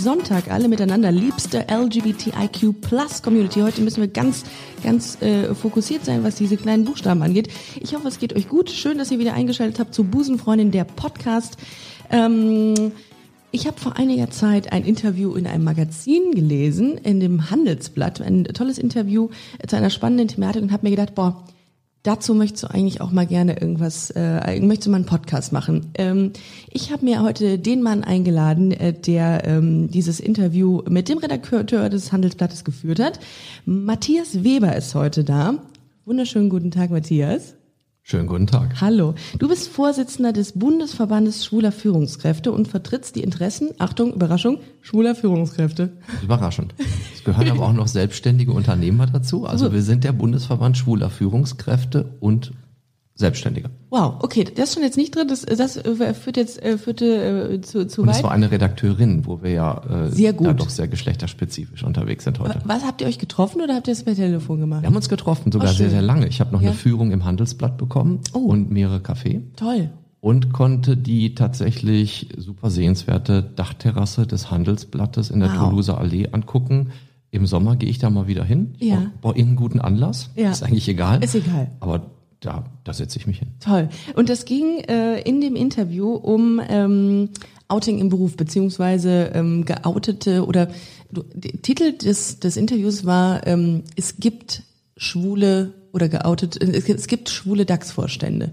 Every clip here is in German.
Sonntag alle miteinander, liebste LGBTIQ Plus Community. Heute müssen wir ganz, ganz äh, fokussiert sein, was diese kleinen Buchstaben angeht. Ich hoffe, es geht euch gut. Schön, dass ihr wieder eingeschaltet habt zu Busenfreundin, der Podcast. Ähm, ich habe vor einiger Zeit ein Interview in einem Magazin gelesen, in dem Handelsblatt, ein tolles Interview zu einer spannenden Thematik und habe mir gedacht, boah, dazu möchtest du eigentlich auch mal gerne irgendwas, äh, möchtest du mal einen Podcast machen. Ähm, ich habe mir heute den Mann eingeladen, äh, der ähm, dieses Interview mit dem Redakteur des Handelsblattes geführt hat. Matthias Weber ist heute da. Wunderschönen guten Tag, Matthias. Schönen guten Tag. Hallo. Du bist Vorsitzender des Bundesverbandes schwuler Führungskräfte und vertrittst die Interessen, Achtung, Überraschung, schwuler Führungskräfte. Überraschend. Es gehören aber auch noch selbstständige Unternehmer dazu. Also wir sind der Bundesverband schwuler Führungskräfte und Selbstständige. Wow, okay, das ist schon jetzt nicht drin. Das, das äh, führt jetzt äh, führte äh, zu, zu Und weit. es war eine Redakteurin, wo wir ja, äh, Sehr gut. ja doch sehr geschlechterspezifisch unterwegs sind heute. Was habt ihr euch getroffen oder habt ihr es per Telefon gemacht? Wir haben uns getroffen, sogar Oh, sehr, sehr lange. Ich habe noch Ja. eine Führung im Handelsblatt bekommen Oh. und mehrere Kaffee Toll. und konnte die tatsächlich super sehenswerte Dachterrasse des Handelsblattes in der Wow. Toulouser Allee angucken. Im Sommer gehe ich da mal wieder hin. Ich Ja. brauche brauch irgendeinen guten Anlass. Ja. Ist eigentlich egal. Ist egal. Aber da, da setze ich mich hin. Toll. Und das ging äh, in dem Interview um ähm, Outing im Beruf, beziehungsweise ähm, geoutete oder du, der Titel des, des Interviews war ähm, Es gibt schwule oder geoutet, äh, es gibt- es gibt schwule DAX-Vorstände.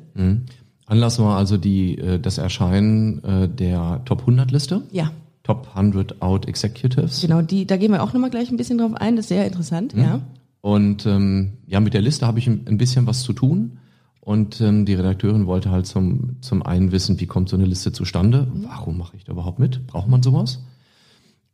Anlass war also die, äh, das Erscheinen äh, der Top 100 Liste. Ja. Top 100 Out Executives. Genau, die, da gehen wir auch nochmal gleich ein bisschen drauf ein, das ist sehr interessant, ja. Und ähm, ja, mit der Liste habe ich ein bisschen was zu tun. Und ähm, die Redakteurin wollte halt zum, zum einen wissen, wie kommt so eine Liste zustande? Warum mache ich da überhaupt mit? Braucht man sowas?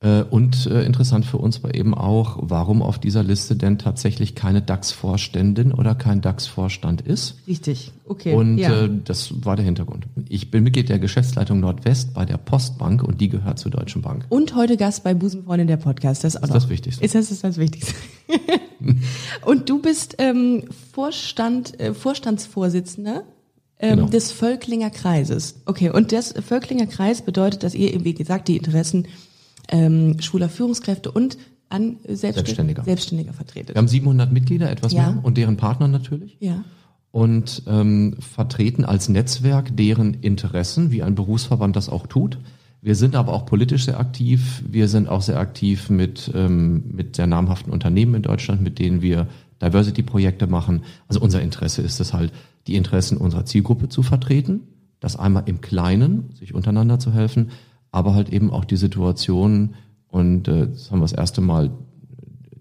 Äh, und äh, interessant für uns war eben auch, warum auf dieser Liste denn tatsächlich keine DAX-Vorständin oder kein DAX-Vorstand ist. Richtig, okay. Und ja. äh, das war der Hintergrund. Ich bin Mitglied der Geschäftsleitung Nordwest bei der Postbank und die gehört zur Deutschen Bank. Und heute Gast bei Busenfreundin der Podcast. Das ist, auch ist das Wichtigste. Ist das ist das Wichtigste. Und du bist ähm, Vorstand, äh, Vorstandsvorsitzender ähm, Genau. des Völklinger Kreises. Okay, und das Völklinger Kreis bedeutet, dass ihr, eben, wie gesagt, die Interessen ähm, schwuler Führungskräfte und an Selbstständiger, Selbstständiger. Selbstständiger vertretet. Wir haben 700 Mitglieder, etwas Ja. mehr, und deren Partner natürlich. Ja. Und ähm, vertreten als Netzwerk deren Interessen, wie ein Berufsverband das auch tut. Wir sind aber auch politisch sehr aktiv. Wir sind auch sehr aktiv mit, ähm, mit sehr namhaften Unternehmen in Deutschland, mit denen wir Diversity-Projekte machen. Also unser Interesse ist es halt, die Interessen unserer Zielgruppe zu vertreten. Das einmal im Kleinen, sich untereinander zu helfen, aber halt eben auch die Situation, und äh, das haben wir das erste Mal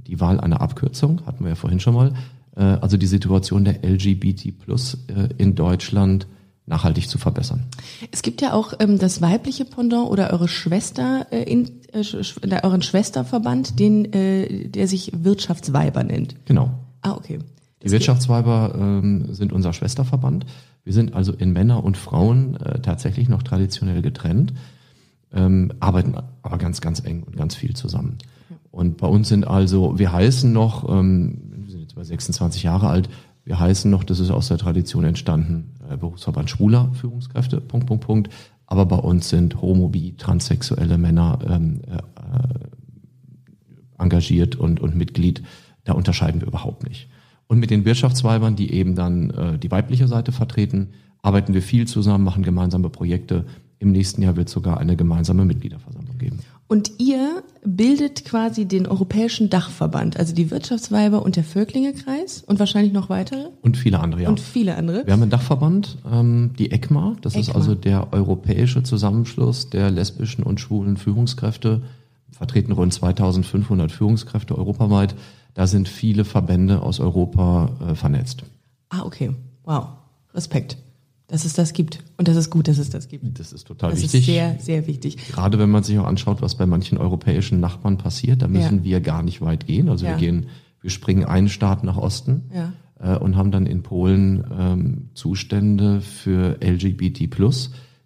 die Wahl einer Abkürzung, hatten wir ja vorhin schon mal, äh, also die Situation der LGBT plus äh, in Deutschland nachhaltig zu verbessern. Es gibt ja auch ähm, das weibliche Pendant oder eure Schwester, äh, in, äh, sch- euren Schwesterverband, den, äh, der sich Wirtschaftsweiber nennt. Genau. Ah, okay. Die Wirtschaftsweiber ähm, sind unser Schwesterverband. Wir sind also in Männer und Frauen äh, tatsächlich noch traditionell getrennt, ähm, arbeiten aber ganz, ganz eng und ganz viel zusammen. Und bei uns sind also, wir heißen noch, ähm, wir sind jetzt bei 26 Jahre alt, wir heißen noch, das ist aus der Tradition entstanden, äh, Berufsverband schwuler Führungskräfte, Punkt, Punkt, Punkt. Aber bei uns sind homo, bi, transsexuelle Männer ähm, äh, engagiert und, und Mitglied. Da unterscheiden wir überhaupt nicht. Und mit den Wirtschaftsweibern, die eben dann äh, die weibliche Seite vertreten, arbeiten wir viel zusammen, machen gemeinsame Projekte. Im nächsten Jahr wird es sogar eine gemeinsame Mitgliederversammlung geben. Und ihr bildet quasi den europäischen Dachverband, also die Wirtschaftsweiber und der Völklinger Kreis und wahrscheinlich noch weitere Und viele andere, ja. und viele andere. Wir haben einen Dachverband, ähm, die ECMA, das ist ECMA. also der europäische Zusammenschluss der lesbischen und schwulen Führungskräfte, vertreten rund 2500 Führungskräfte europaweit. Da sind viele Verbände aus Europa äh, vernetzt. Ah, okay. Wow. Respekt, dass es das gibt. Und das ist gut, dass es das gibt. Das ist total Das wichtig. ist sehr, sehr wichtig. Gerade wenn man sich auch anschaut, was bei manchen europäischen Nachbarn passiert, da müssen Ja. wir gar nicht weit gehen. Also Ja. wir gehen, wir springen einen Staat nach Osten. Ja. äh, und haben dann in Polen ähm, Zustände für LGBT+,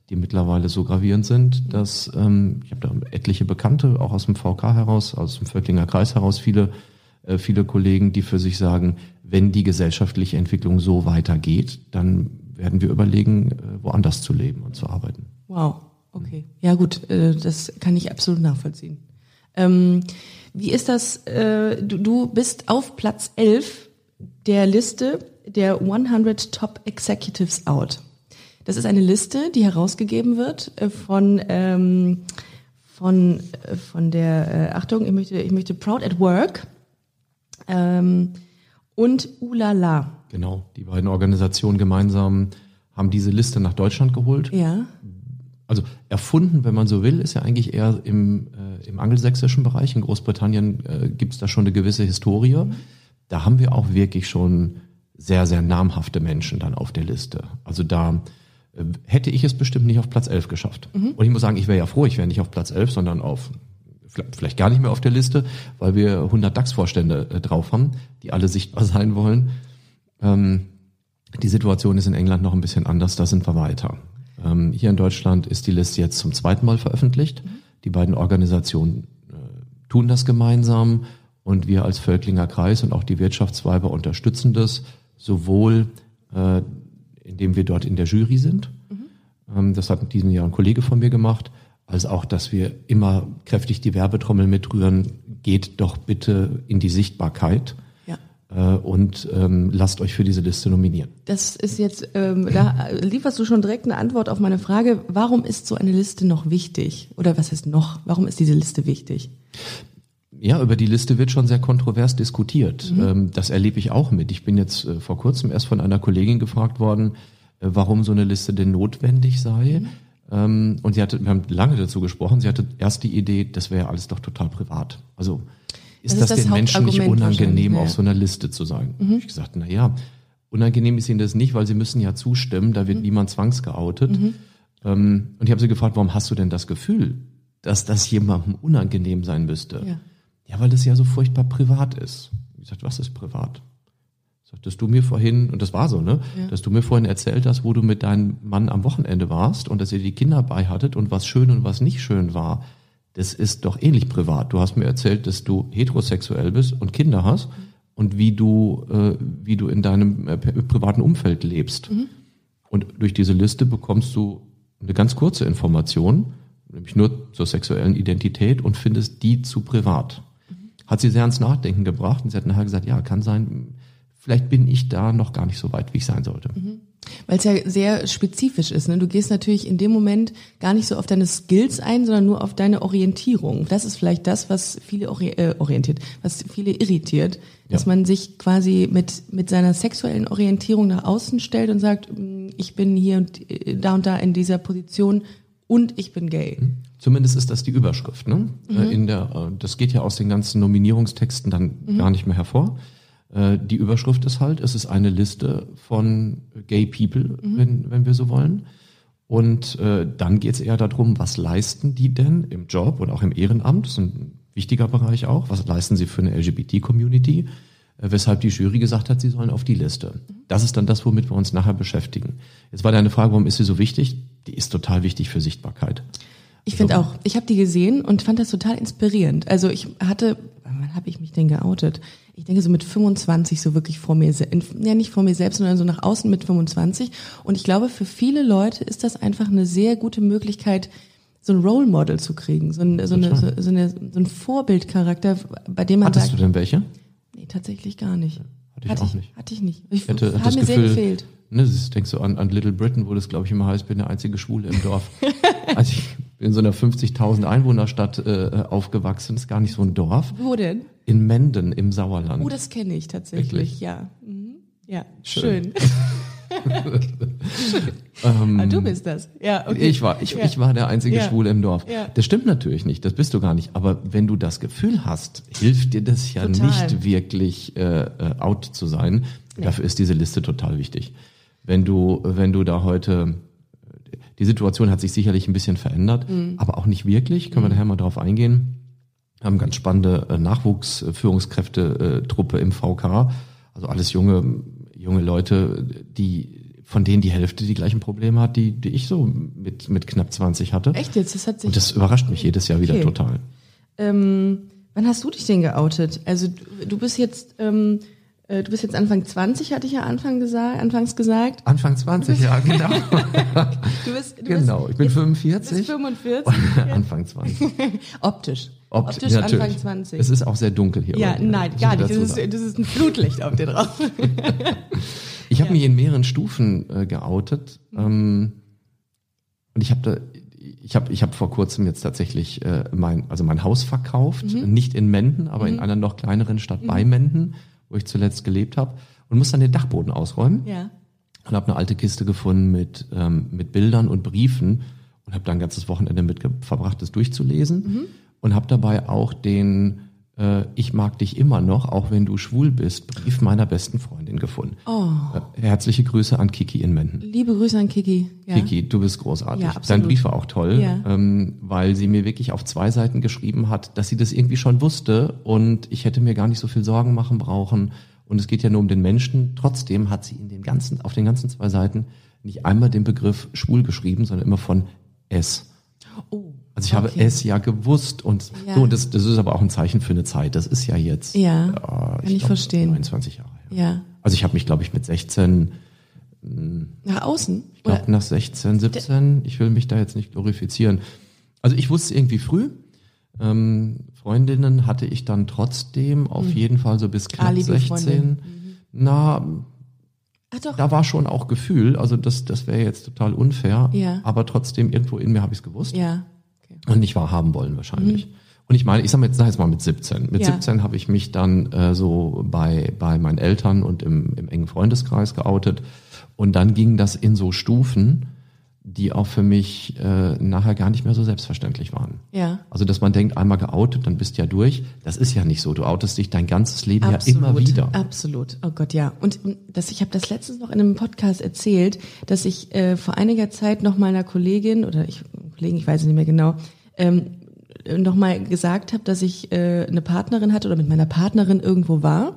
die mittlerweile so gravierend sind, dass ähm, ich habe da etliche Bekannte, auch aus dem VK heraus, aus dem Völklinger Kreis heraus, viele, äh, viele Kollegen, die für sich sagen, wenn die gesellschaftliche Entwicklung so weitergeht, dann werden wir überlegen, äh, woanders zu leben und zu arbeiten. Wow, okay. Ja gut, äh, das kann ich absolut nachvollziehen. Ähm, wie ist das, äh, du, bist auf Platz 11 der Liste der 100 Top Executives Out. Das ist eine Liste, die herausgegeben wird von ähm, von von der Achtung, ich möchte ich möchte Proud at Work ähm, und Ulala. Genau, die beiden Organisationen gemeinsam haben diese Liste nach Deutschland geholt. Ja. Also erfunden, wenn man so will, ist ja eigentlich eher im, äh, im angelsächsischen Bereich. In Großbritannien äh, gibt es da schon eine gewisse Historie. Da haben wir auch wirklich schon sehr, sehr namhafte Menschen dann auf der Liste. Also da äh, hätte ich es bestimmt nicht auf Platz 11 geschafft. Und ich muss sagen, ich wäre ja froh, ich wäre nicht auf Platz 11, sondern auf vielleicht vielleicht gar nicht mehr auf der Liste, weil wir 100 DAX-Vorstände äh, drauf haben, die alle sichtbar sein wollen. Ähm, die Situation ist in England noch ein bisschen anders, da sind wir weiter. Ähm, hier in Deutschland ist die Liste jetzt zum zweiten Mal veröffentlicht. Die beiden Organisationen äh, tun das gemeinsam und wir als Völklinger Kreis und auch die Wirtschaftsweiber unterstützen das sowohl, äh, indem wir dort in der Jury sind. Ähm, das hat in diesem Jahr ein Kollege von mir gemacht als auch, dass wir immer kräftig die Werbetrommel mitrühren, geht doch bitte in die Sichtbarkeit und ähm, lasst euch für diese Liste nominieren. Das ist jetzt, ähm, da lieferst du schon direkt eine Antwort auf meine Frage, warum ist so eine Liste noch wichtig? Oder was heißt noch? Warum ist diese Liste wichtig? Ja, über die Liste wird schon sehr kontrovers diskutiert. Ähm, das erlebe ich auch mit. Ich bin jetzt äh, vor kurzem erst von einer Kollegin gefragt worden, äh, warum so eine Liste denn notwendig sei. Ähm, und sie hatte, wir haben lange dazu gesprochen, sie hatte erst die Idee, das wäre ja alles doch total privat. Also ist Das das, ist das den Menschen nicht unangenehm, auf so einer Liste zu sein? Hab Ich gesagt, na ja, unangenehm ist ihnen das nicht, weil sie müssen ja zustimmen, da Mhm. wird niemand zwangsgeoutet. Ähm, und ich habe sie gefragt, warum hast du denn das Gefühl, dass das jemandem unangenehm sein müsste? Ja. Ja, weil das ja so furchtbar privat ist. Ich gesagt, was ist privat? Sagtest du mir vorhin, und das war so, ne, Ja. dass du mir vorhin erzählt hast, wo du mit deinem Mann am Wochenende warst und dass ihr die Kinder bei hattet und was schön und was nicht schön war. Das ist doch ähnlich privat. Du hast mir erzählt, dass du heterosexuell bist und Kinder hast und wie du, äh, wie du in deinem äh, privaten Umfeld lebst. Und durch diese Liste bekommst du eine ganz kurze Information, nämlich nur zur sexuellen Identität und findest die zu privat. Hat sie sehr ans Nachdenken gebracht und sie hat nachher gesagt, ja, kann sein, vielleicht bin ich da noch gar nicht so weit, wie ich sein sollte. Weil es ja sehr spezifisch ist. Ne? Du gehst natürlich in dem Moment gar nicht so auf deine Skills ein, sondern nur auf deine Orientierung. Das ist vielleicht das, was viele ori äh, orientiert, was viele irritiert, dass Ja. man sich quasi mit mit seiner sexuellen Orientierung nach außen stellt und sagt, mm, ich bin hier und äh, da und da in dieser Position und ich bin gay. Zumindest ist das die Überschrift. Ne? Äh, In der, äh, das geht ja aus den ganzen Nominierungstexten dann gar nicht mehr hervor. Äh, Die Überschrift ist halt, es ist eine Liste von Gay People, wenn, wenn wir so wollen. Und äh, dann geht es eher darum, was leisten die denn im Job und auch im Ehrenamt? Das ist ein wichtiger Bereich auch. Was leisten sie für eine LGBT-Community? Äh, weshalb die Jury gesagt hat, sie sollen auf die Liste. Das ist dann das, womit wir uns nachher beschäftigen. Jetzt war deine Frage, warum ist sie so wichtig? Die ist total wichtig für Sichtbarkeit. Ich finde auch, ich habe die gesehen und fand das total inspirierend. Also ich hatte, wann habe ich mich denn geoutet? Ich denke so mit 25 so wirklich vor mir, ja nicht vor mir selbst, sondern so nach außen mit 25. Und ich glaube, für viele Leute ist das einfach eine sehr gute Möglichkeit, so ein Role Model zu kriegen, so, ein, so, eine, so, so, eine, so ein Vorbildcharakter, bei dem man Hattest sagt, du denn welche? nee, tatsächlich gar nicht. Hatte ich auch nicht. Hatte ich nicht. Ich, Ich hatte, hatte hat das mir sehr Gefühl, gefehlt. ne, das ist, denkst du an, an Little Britain, wo das, glaube ich, immer heißt, ich bin der einzige Schwule im Dorf. also ich bin in so einer 50.000 Einwohnerstadt äh, aufgewachsen, ist gar nicht so ein Dorf. Wo denn? In Menden im Sauerland. Oh, das kenne ich tatsächlich, Wirklich? ja. Mhm. Ja, Schön. schön. ah, du bist das. Ja, okay. Ich war, ich, ja. ich war der einzige Ja. Schwule im Dorf. Ja. Das stimmt natürlich nicht, das bist du gar nicht. Aber wenn du das Gefühl hast, hilft dir das ja Total. nicht wirklich äh, äh, out zu sein. Dafür ist diese Liste total wichtig. Wenn du, wenn du da heute, die Situation hat sich sicherlich ein bisschen verändert, Mhm. aber auch nicht wirklich. Können wir nachher mal drauf eingehen. Wir haben ganz spannende äh, Nachwuchsführungskräfte-Truppe im VK. Also alles junge, junge Leute, die von denen die Hälfte die gleichen Probleme hat, die, die ich so mit, mit knapp 20 hatte. Echt jetzt? Das hat sich. Und das überrascht mich jedes Jahr wieder Okay. total. Ähm, wann hast du dich denn geoutet? Also du, du bist jetzt, ähm, äh, du bist jetzt Anfang 20, hatte ich ja Anfang gesagt, anfangs gesagt. Anfang 20, ja, genau. Du bist, du genau, ich bin bist, 45. bist 45. Anfang 20. Optisch. Opt- Optisch ja, Anfang natürlich. 20. Es ist auch sehr dunkel hier. ja, dir, nein, gar ich nicht. Das ist, das ist ein Flutlicht auf dir drauf. Ich habe mich in mehreren Stufen äh, geoutet. Ähm, und ich habe da, ich habe, ich habe vor kurzem jetzt tatsächlich äh, mein, also mein Haus verkauft, Mhm. nicht in Menden, aber in einer noch kleineren Stadt bei Menden, wo ich zuletzt gelebt habe, und muss dann den Dachboden ausräumen. Ja. und habe eine alte Kiste gefunden mit ähm, mit Bildern und Briefen und habe dann ein ganzes Wochenende mit verbracht, das durchzulesen. Und habe dabei auch den äh, Ich mag dich immer noch, auch wenn du schwul bist, Brief meiner besten Freundin gefunden. Oh, Äh, Herzliche Grüße an Kiki in Menden. liebe Grüße an Kiki. Ja. Kiki, du bist großartig. Ja, absolut. Dein Brief war auch toll, Ja. ähm, weil sie mir wirklich auf zwei Seiten geschrieben hat, dass sie das irgendwie schon wusste und ich hätte mir gar nicht so viel Sorgen machen brauchen. Und es geht ja nur um den Menschen. Trotzdem hat sie in den ganzen, auf den ganzen zwei Seiten nicht einmal den Begriff schwul geschrieben, sondern immer von es. Oh, Also ich habe okay. es ja gewusst und Ja. so, und das, das ist aber auch ein Zeichen für eine Zeit. Das ist ja jetzt Ja, äh, kann ich glaub, verstehen. 29 Jahre her. Ja. Also ich habe mich, glaube ich, mit 16 Nach außen? ich glaube nach 16, 17, ich will mich da jetzt nicht glorifizieren. Also ich wusste irgendwie früh, ähm, Freundinnen hatte ich dann trotzdem auf jeden Fall so bis knapp Alibi-Freundin. 16. Na, Ach doch. da war schon auch Gefühl, also das, das wäre jetzt total unfair, Ja. aber trotzdem irgendwo in mir habe ich es gewusst Ja. Okay. und nicht wahrhaben wollen wahrscheinlich. Und ich meine, ich sag mal jetzt, sag jetzt mal mit 17. Mit Ja. 17 habe ich mich dann äh, so bei, bei meinen Eltern und im, im engen Freundeskreis geoutet. Und dann ging das in so Stufen, die auch für mich äh, nachher gar nicht mehr so selbstverständlich waren. Ja. Also, dass man denkt, einmal geoutet, dann bist du ja durch. Das ist ja nicht so. Du outest dich dein ganzes Leben ja immer wieder. Absolut. Oh Gott, ja. Und das, ich habe das letztens noch in einem Podcast erzählt, dass ich äh, vor einiger Zeit noch mal einer Kollegin oder ich Kollegen, ich weiß es nicht mehr genau, ähm, noch mal gesagt habe, dass ich äh, eine Partnerin hatte oder mit meiner Partnerin irgendwo war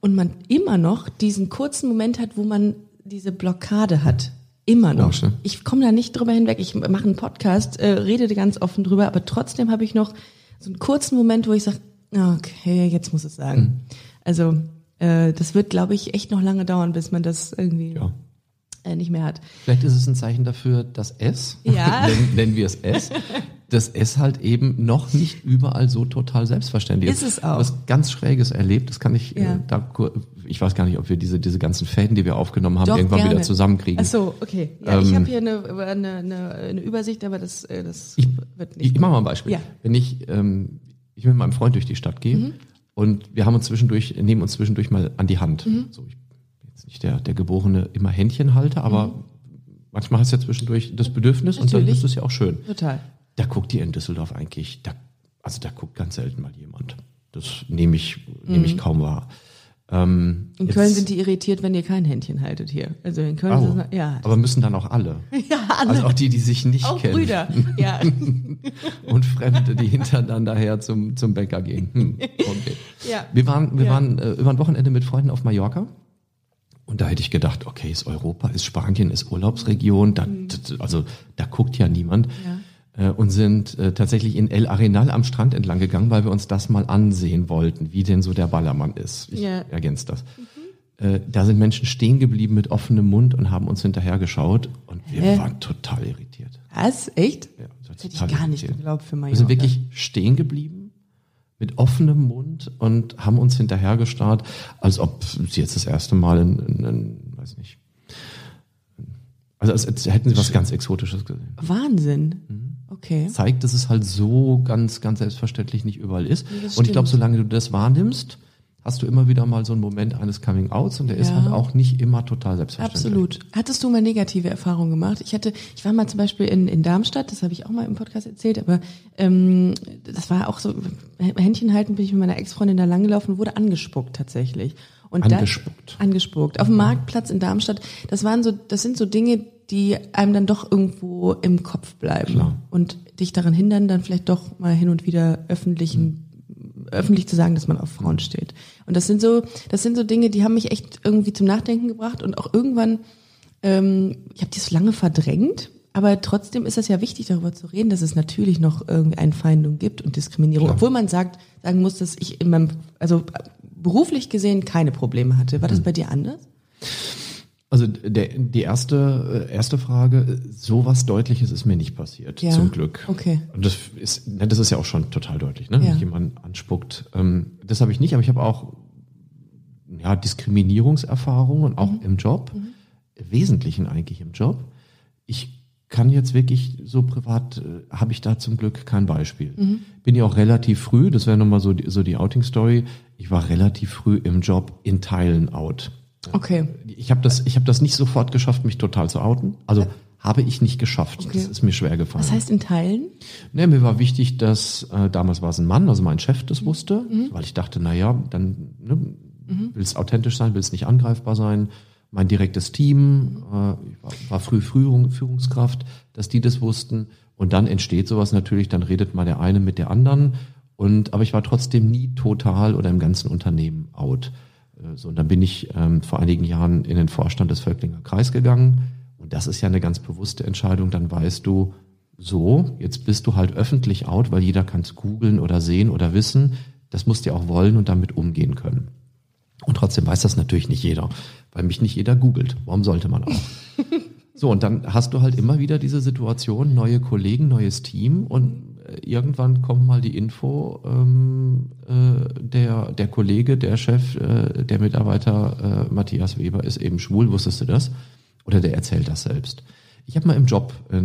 und man immer noch diesen kurzen Moment hat, wo man diese Blockade hat. Immer noch. Komisch, ne? Ich komme da nicht drüber hinweg. Ich mache einen Podcast, äh, rede ganz offen drüber, aber trotzdem habe ich noch so einen kurzen Moment, wo ich sage, okay, jetzt muss es sagen. Also äh, das wird, glaube ich, echt noch lange dauern, bis man das irgendwie Ja. äh, nicht mehr hat. Vielleicht ist es ein Zeichen dafür, dass S, Ja. nennen, nennen wir es S, dass S halt eben noch nicht überall so total selbstverständlich ist. Ist es auch. Was ganz Schräges erlebt, das kann ich Ja. äh, da, ich weiß gar nicht, ob wir diese, diese ganzen Fäden, die wir aufgenommen haben, Doch, irgendwann gerne. wieder zusammenkriegen. Ach so, okay. Ja, ich Ähm, habe hier eine, eine, eine, eine Übersicht, aber das, äh, das Ich, wird nicht. ich, ich mache mal ein Beispiel. Ja. Mhm. Wenn ich, ähm, ich mit meinem Freund durch die Stadt gehe und wir haben uns zwischendurch, nehmen uns zwischendurch mal an die Hand. Mhm. So, ich bin jetzt nicht der, der geborene immer Händchenhalter, aber manchmal hast du ja zwischendurch das Bedürfnis und dann Mhm. Natürlich. ist es ja auch schön. Total. Da guckt ihr in Düsseldorf eigentlich, da, also da guckt ganz selten mal jemand. Das nehme ich, nehme ich kaum wahr. Ähm, In Köln sind die irritiert, wenn ihr kein Händchen haltet hier. Also in Köln Oh, ist es, ja. aber müssen dann auch alle. Ja, alle. Also auch die, die sich nicht auch kennen. Brüder. Ja. Und Fremde, die hintereinander her zum, zum Bäcker gehen. Hm, okay. Ja. Wir waren, wir Ja. waren äh, über ein Wochenende mit Freunden auf Mallorca. Und da hätte ich gedacht, okay, ist Europa, ist Spanien, ist Urlaubsregion, da, Mhm. also da guckt ja niemand. Äh, Und sind äh, tatsächlich in El Arenal am Strand entlang gegangen, weil wir uns das mal ansehen wollten, wie denn so der Ballermann ist. Ich Ja. ergänze das. Äh, Da sind Menschen stehen geblieben mit offenem Mund und haben uns hinterher geschaut und wir Hä? waren total irritiert. Was? Echt? Ja, Das hätte ich total gar nicht irritiert. geglaubt für Wir Mallorca. sind wirklich stehen geblieben, mit offenem Mund und haben uns hinterher gestarrt, als ob sie jetzt das erste Mal in, in, in weiß nicht, also als, als hätten sie was ganz Exotisches gesehen. Wahnsinn. Okay. Zeigt, dass es halt so ganz, ganz selbstverständlich nicht überall ist. Das und ich glaube, solange du das wahrnimmst, hast du immer wieder mal so einen Moment eines Coming-Outs und der ist Ja. halt auch nicht immer total selbstverständlich. Absolut. Hattest du mal negative Erfahrungen gemacht? Ich hatte, ich war mal zum Beispiel in, in Darmstadt, das habe ich auch mal im Podcast erzählt, aber ähm, das war auch so, Händchen halten bin ich mit meiner Ex-Freundin da langgelaufen und wurde angespuckt tatsächlich. Und Angespuckt. Da, angespuckt. Auf dem Marktplatz in Darmstadt. Das waren so, das sind so Dinge, die einem dann doch irgendwo im Kopf bleiben Klar. und dich daran hindern, dann vielleicht doch mal hin und wieder öffentlichen öffentlich zu sagen, dass man auf Frauen steht. Und das sind so, das sind so Dinge, die haben mich echt irgendwie zum Nachdenken gebracht und auch irgendwann, ähm, ich habe die so lange verdrängt, aber trotzdem ist es ja wichtig, darüber zu reden, dass es natürlich noch irgendwie Einfeindung gibt und Diskriminierung, Klar. obwohl man sagt, sagen muss, dass ich in meinem, also beruflich gesehen keine Probleme hatte. War das bei dir anders? Also der, die erste, äh, erste Frage, sowas Deutliches ist mir nicht passiert, Ja. zum Glück. Okay. Und das ist, das ist ja auch schon total deutlich, ne? Ja. wenn jemand anspuckt. Ähm, das habe ich nicht, aber ich habe auch ja, Diskriminierungserfahrungen und Mhm. auch im Job, Wesentlichen eigentlich im Job. Ich kann jetzt wirklich so privat, äh, habe ich da zum Glück kein Beispiel. Mhm. Bin ja auch relativ früh, das wäre nochmal so die, so die Outing-Story, ich war relativ früh im Job in Teilen out. Okay. Ich habe das, ich habe das nicht sofort geschafft, mich total zu outen. Also habe ich nicht geschafft. Das ist mir schwer gefallen. Was heißt in Teilen? Nee, mir war wichtig, dass äh, damals war es ein Mann, also mein Chef das wusste, Mhm. weil ich dachte, na ja, dann ne, will es authentisch sein, will es nicht angreifbar sein. Mein direktes Team, äh, war, war früh Führung, Führungskraft, dass die das wussten. Und dann entsteht sowas natürlich, dann redet mal der eine mit der anderen. Und aber ich war trotzdem nie total oder im ganzen Unternehmen out. Äh, So, und dann bin ich ähm, vor einigen Jahren in den Vorstand des Völklinger Kreis gegangen. Und das ist ja eine ganz bewusste Entscheidung. Dann weißt du, so, jetzt bist du halt öffentlich out, weil jeder kann es googeln oder sehen oder wissen. Das musst du ja auch wollen und damit umgehen können. Und trotzdem weiß das natürlich nicht jeder, weil mich nicht jeder googelt. Warum sollte man auch? So, und dann hast du halt immer wieder diese Situation, neue Kollegen, neues Team und irgendwann kommt mal die Info, ähm, äh, der, der Kollege, der Chef, äh, der Mitarbeiter äh, Matthias Weber ist eben schwul, wusstest du das? Oder der erzählt das selbst. Ich habe mal im Job, äh,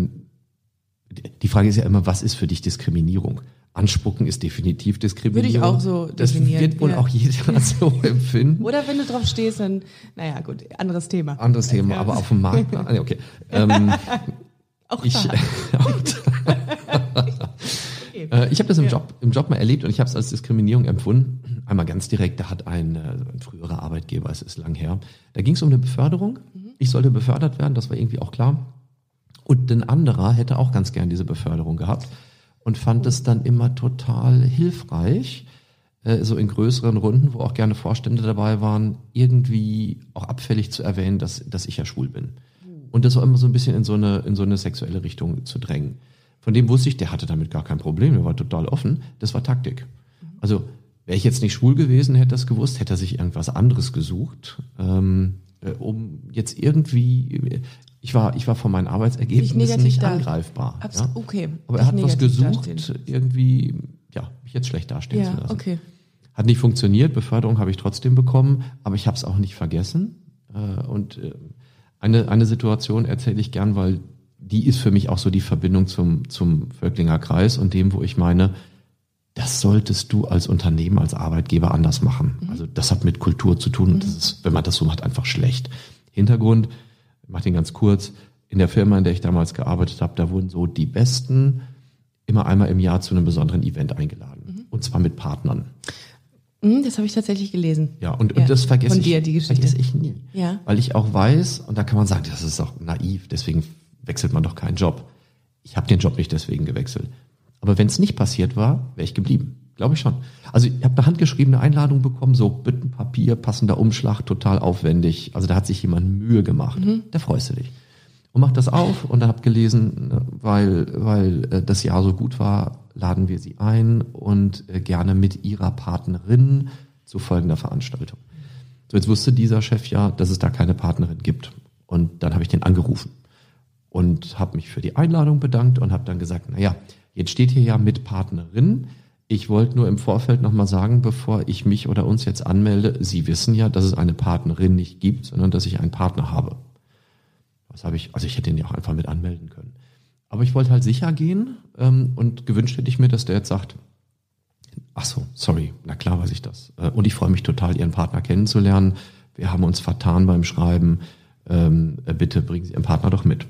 die Frage ist ja immer, was ist für dich Diskriminierung? Anspucken ist definitiv Diskriminierung. Würde ich auch so Das definieren, wird wohl ja. auch jeder so empfinden. Oder wenn du drauf stehst, dann, naja, gut, anderes Thema. Anderes Thema, aber auf dem Markt. Ah, okay. Ähm, Auch ich da. äh, ich habe das im Job, im Job mal erlebt und ich habe es als Diskriminierung empfunden. Einmal ganz direkt, da hat ein, äh, ein früherer Arbeitgeber, es ist lang her, da ging es um eine Beförderung. Ich sollte befördert werden, das war irgendwie auch klar. Und ein anderer hätte auch ganz gern diese Beförderung gehabt und fand es dann immer total hilfreich, äh, so in größeren Runden, wo auch gerne Vorstände dabei waren, irgendwie auch abfällig zu erwähnen, dass, dass ich ja schwul bin. Und das auch immer so ein bisschen in so eine, in so eine sexuelle Richtung zu drängen. Von dem wusste ich, der hatte damit gar kein Problem, der war total offen. Das war Taktik. Also wäre ich jetzt nicht schwul gewesen, hätte das gewusst, hätte er sich irgendwas anderes gesucht, ähm, äh, um jetzt irgendwie, ich war, ich war von meinen Arbeitsergebnissen nicht da- angreifbar. Abs- ja. okay, Aber er hat was gesucht, dastehen. irgendwie, ja, mich jetzt schlecht dastehen zu Ja, lassen. okay. Hat nicht funktioniert, Beförderung habe ich trotzdem bekommen, aber ich habe es auch nicht vergessen. Äh, Und äh, eine, eine Situation erzähle ich gern, weil die ist für mich auch so die Verbindung zum, zum Völklinger Kreis und dem, wo ich meine, das solltest du als Unternehmen, als Arbeitgeber anders machen. Also das hat mit Kultur zu tun und das ist, wenn man das so macht, einfach schlecht. Hintergrund, ich mach den ganz kurz, in der Firma, in der ich damals gearbeitet habe, da wurden so die Besten immer einmal im Jahr zu einem besonderen Event eingeladen. Und zwar mit Partnern. Hm, das habe ich tatsächlich gelesen. Ja, und, Ja, und das vergesse von ich, dir, die Geschichte. vergesse ich nie. Ja. Weil ich auch weiß, und da kann man sagen, das ist auch naiv, deswegen wechselt man doch keinen Job. Ich habe den Job nicht deswegen gewechselt. Aber wenn es nicht passiert war, wäre ich geblieben. Glaube ich schon. Also ich habe eine handgeschriebene Einladung bekommen, so Büttenpapier, passender Umschlag, total aufwendig. Also da hat sich jemand Mühe gemacht. Da freust du dich. Und mach das auf und dann hab gelesen, weil, weil äh, das Jahr so gut war, laden wir sie ein und äh, gerne mit ihrer Partnerin zu folgender Veranstaltung. So, jetzt wusste dieser Chef ja, dass es da keine Partnerin gibt. Und dann habe ich den angerufen und habe mich für die Einladung bedankt und habe dann gesagt, na ja, jetzt steht hier ja mit Partnerin. Ich wollte nur im Vorfeld nochmal sagen, bevor ich mich oder uns jetzt anmelde, Sie wissen ja, dass es eine Partnerin nicht gibt, sondern dass ich einen Partner habe. Was habe ich, also ich hätte ihn ja auch einfach mit anmelden können. Aber ich wollte halt sicher gehen ähm, und gewünscht hätte ich mir, dass der jetzt sagt, ach so, sorry, na klar weiß ich das. Äh, und ich freue mich total, Ihren Partner kennenzulernen. Wir haben uns vertan beim Schreiben. Ähm, äh, bitte bringen Sie Ihren Partner doch mit.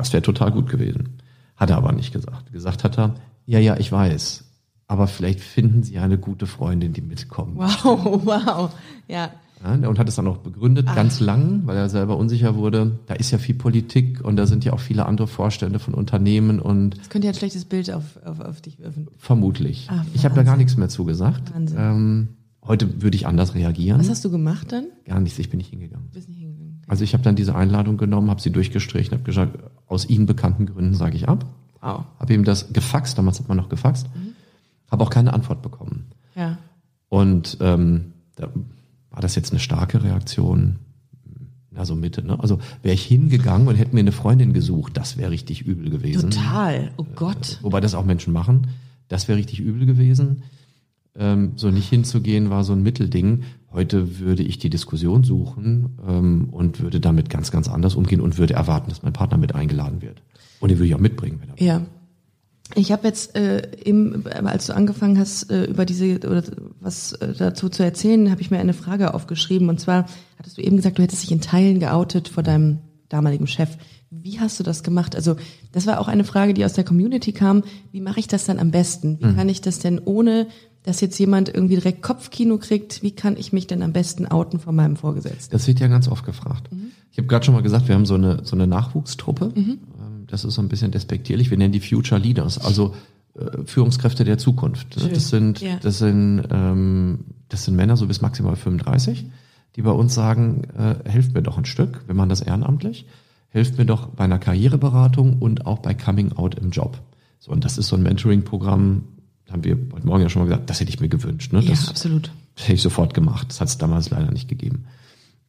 Das wäre total gut gewesen. Hat er aber nicht gesagt. Gesagt hat er, ja, ja, ich weiß. Aber vielleicht finden Sie eine gute Freundin, die mitkommt. Wow, wow. Ja. Ja, und hat es dann auch begründet, Ach. ganz lang, weil er selber unsicher wurde. Da ist ja viel Politik und da sind ja auch viele andere Vorstände von Unternehmen und. Das könnte ja ein schlechtes Bild auf, auf, auf dich werfen. Vermutlich. Ach, ich habe da gar nichts mehr zugesagt. Wahnsinn. Ähm, heute würde ich anders reagieren. Was hast du gemacht dann? Gar nichts, ich bin nicht hingegangen. Du bist nicht hingegangen. Also ich habe dann diese Einladung genommen, habe sie durchgestrichen, habe gesagt, aus Ihnen bekannten Gründen sage ich ab. Wow. Habe ihm das gefaxt, damals hat man noch gefaxt. Mhm. Habe auch keine Antwort bekommen. Ja. Und ähm, da war das jetzt eine starke Reaktion? Na, so Mitte, ne? Also wäre ich hingegangen und hätte mir eine Freundin gesucht, das wäre richtig übel gewesen. Total, oh Gott. Äh, wobei das auch Menschen machen. Das wäre richtig übel gewesen. Ähm, so nicht hinzugehen war so ein Mittelding. Heute würde ich die Diskussion suchen ähm, und würde damit ganz, ganz anders umgehen und würde erwarten, dass mein Partner mit eingeladen wird. Und den würde ich auch mitbringen. Wenn er ja. Ich habe jetzt äh, eben, als du angefangen hast, äh, über diese oder was äh, dazu zu erzählen, habe ich mir eine Frage aufgeschrieben. Und zwar hattest du eben gesagt, du hättest dich in Teilen geoutet vor deinem damaligen Chef. Wie hast du das gemacht? Also das war auch eine Frage, die aus der Community kam. Wie mache ich das dann am besten? Wie mhm. kann ich das denn ohne, dass jetzt jemand irgendwie direkt Kopfkino kriegt? Wie kann ich mich denn am besten outen von meinem Vorgesetzten? Das wird ja ganz oft gefragt. Mhm. Ich habe gerade schon mal gesagt, wir haben so eine so eine Nachwuchstruppe. Mhm das ist so ein bisschen despektierlich, wir nennen die Future Leaders, also äh, Führungskräfte der Zukunft. Schön. Das sind, ja. das sind, ähm, das sind Männer so bis maximal 35, die bei uns sagen, äh, helft mir doch ein Stück, wir machen das ehrenamtlich, helft mir doch bei einer Karriereberatung und auch bei Coming Out im Job. So, und das ist so ein Mentoring-Programm, haben wir heute Morgen ja schon mal gesagt, das hätte ich mir gewünscht. Ne? Das ja, absolut. Hätte ich sofort gemacht. Das hat es damals leider nicht gegeben.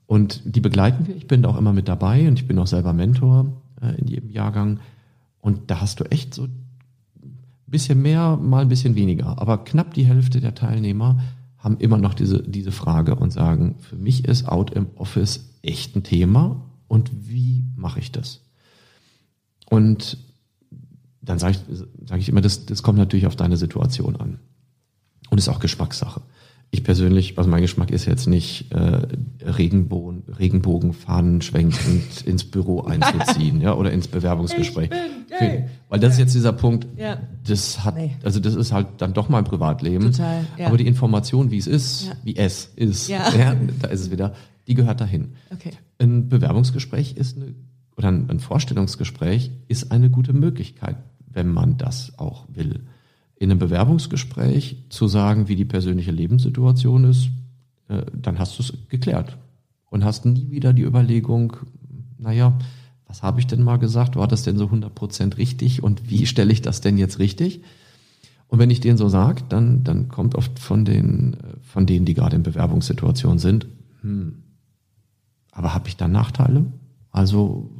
Und die begleiten wir. Ich bin da auch immer mit dabei und ich bin auch selber Mentor äh, in jedem Jahrgang. Und da hast du echt so ein bisschen mehr, mal ein bisschen weniger. Aber knapp die Hälfte der Teilnehmer haben immer noch diese, diese Frage und sagen, für mich ist Out im Office echt ein Thema und wie mache ich das? Und dann sage ich, sag ich immer, das, das kommt natürlich auf deine Situation an. Und ist auch Geschmackssache ich persönlich, also mein Geschmack ist jetzt nicht äh, Regenbogen, Regenbogenfahnen schwenkend ins Büro einzuziehen, ja, oder ins Bewerbungsgespräch. Für, weil das ist jetzt dieser Punkt, ja. das hat, nee. also das ist halt dann doch mein Privatleben. Total, ja. Aber die Information, wie es ist, ja. wie es ist, ja. ja. da ist es wieder, die gehört dahin. Okay. Ein Bewerbungsgespräch ist eine, oder ein, ein Vorstellungsgespräch ist eine gute Möglichkeit, wenn man das auch will in einem Bewerbungsgespräch zu sagen, wie die persönliche Lebenssituation ist, äh, dann hast du es geklärt und hast nie wieder die Überlegung, naja, was habe ich denn mal gesagt? War das denn so 100% richtig und wie stelle ich das denn jetzt richtig? Und wenn ich denen so sage, dann, dann kommt oft von den, von denen, die gerade in Bewerbungssituationen sind, hm, aber habe ich da Nachteile? Also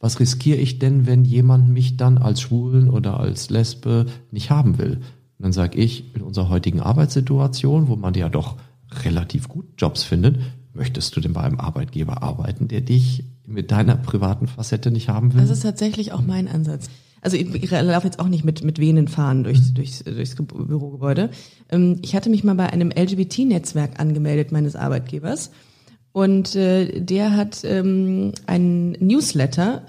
was riskiere ich denn, wenn jemand mich dann als Schwulen oder als Lesbe nicht haben will? Und dann sage ich, in unserer heutigen Arbeitssituation, wo man ja doch relativ gut Jobs findet, möchtest du denn bei einem Arbeitgeber arbeiten, der dich mit deiner privaten Facette nicht haben will? Das ist tatsächlich auch mein Ansatz. Also ich, ich laufe jetzt auch nicht mit, mit Venen fahren durchs, durchs, durchs Bürogebäude. Ähm, ich hatte mich mal bei einem LGBT-Netzwerk angemeldet meines Arbeitgebers und äh, der hat ähm, einen Newsletter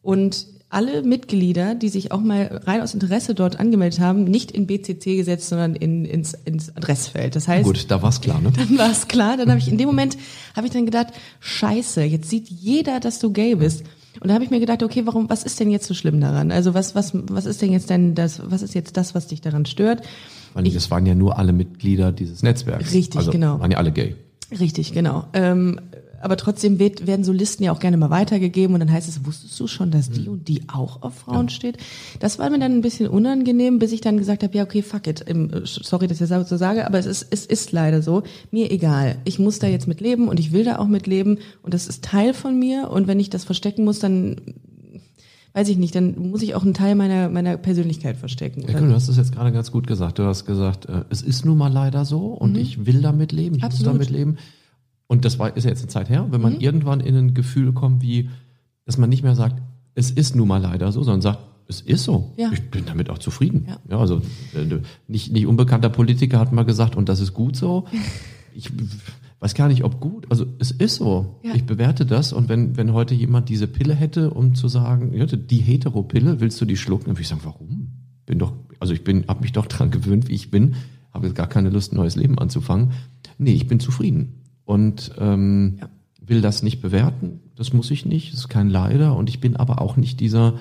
und alle Mitglieder, die sich auch mal rein aus Interesse dort angemeldet haben, nicht in BCC gesetzt, sondern in, ins, ins Adressfeld. Das heißt, gut, da war's klar, ne? Dann war's klar. Dann habe ich in dem Moment habe ich dann gedacht, Scheiße, jetzt sieht jeder, dass du gay bist. Und da habe ich mir gedacht, okay, warum, was ist denn jetzt so schlimm daran? Also was, was, was ist denn jetzt denn das, was ist jetzt das, was dich daran stört? Weil ich, das waren ja nur alle Mitglieder dieses Netzwerks. Richtig, also, genau. Waren ja alle gay. Richtig, genau. Ähm, aber trotzdem wird, werden so Listen ja auch gerne mal weitergegeben und dann heißt es, wusstest du schon, dass die mhm. und die auch auf Frauen ja. steht? Das war mir dann ein bisschen unangenehm, bis ich dann gesagt habe, ja okay, fuck it. Sorry, dass ich das so sage, aber es ist, es ist leider so. Mir egal. Ich muss da jetzt mit leben und ich will da auch mit leben und das ist Teil von mir und wenn ich das verstecken muss, dann weiß ich nicht, dann muss ich auch einen Teil meiner, meiner Persönlichkeit verstecken. Ja, du hast es jetzt gerade ganz gut gesagt. Du hast gesagt, äh, es ist nun mal leider so und mhm. ich will damit leben, ich Absolut. muss damit leben. Und das war, ist ja jetzt eine Zeit her, wenn man mhm. irgendwann in ein Gefühl kommt, wie, dass man nicht mehr sagt, es ist nun mal leider so, sondern sagt, es ist so. Ja. Ich bin damit auch zufrieden. Ja. ja also äh, nicht, nicht unbekannter Politiker hat mal gesagt, und das ist gut so. Ich weiß gar nicht, ob gut. Also es ist so. Ja. Ich bewerte das. Und wenn, wenn heute jemand diese Pille hätte, um zu sagen, die Heteropille, willst du die schlucken? Dann würde ich sagen, warum? Bin doch, also ich bin, habe mich doch dran gewöhnt, wie ich bin, habe jetzt gar keine Lust, ein neues Leben anzufangen. Nee, ich bin zufrieden. und ähm, ja. will das nicht bewerten. Das muss ich nicht, das ist kein Leider. Und ich bin aber auch nicht dieser,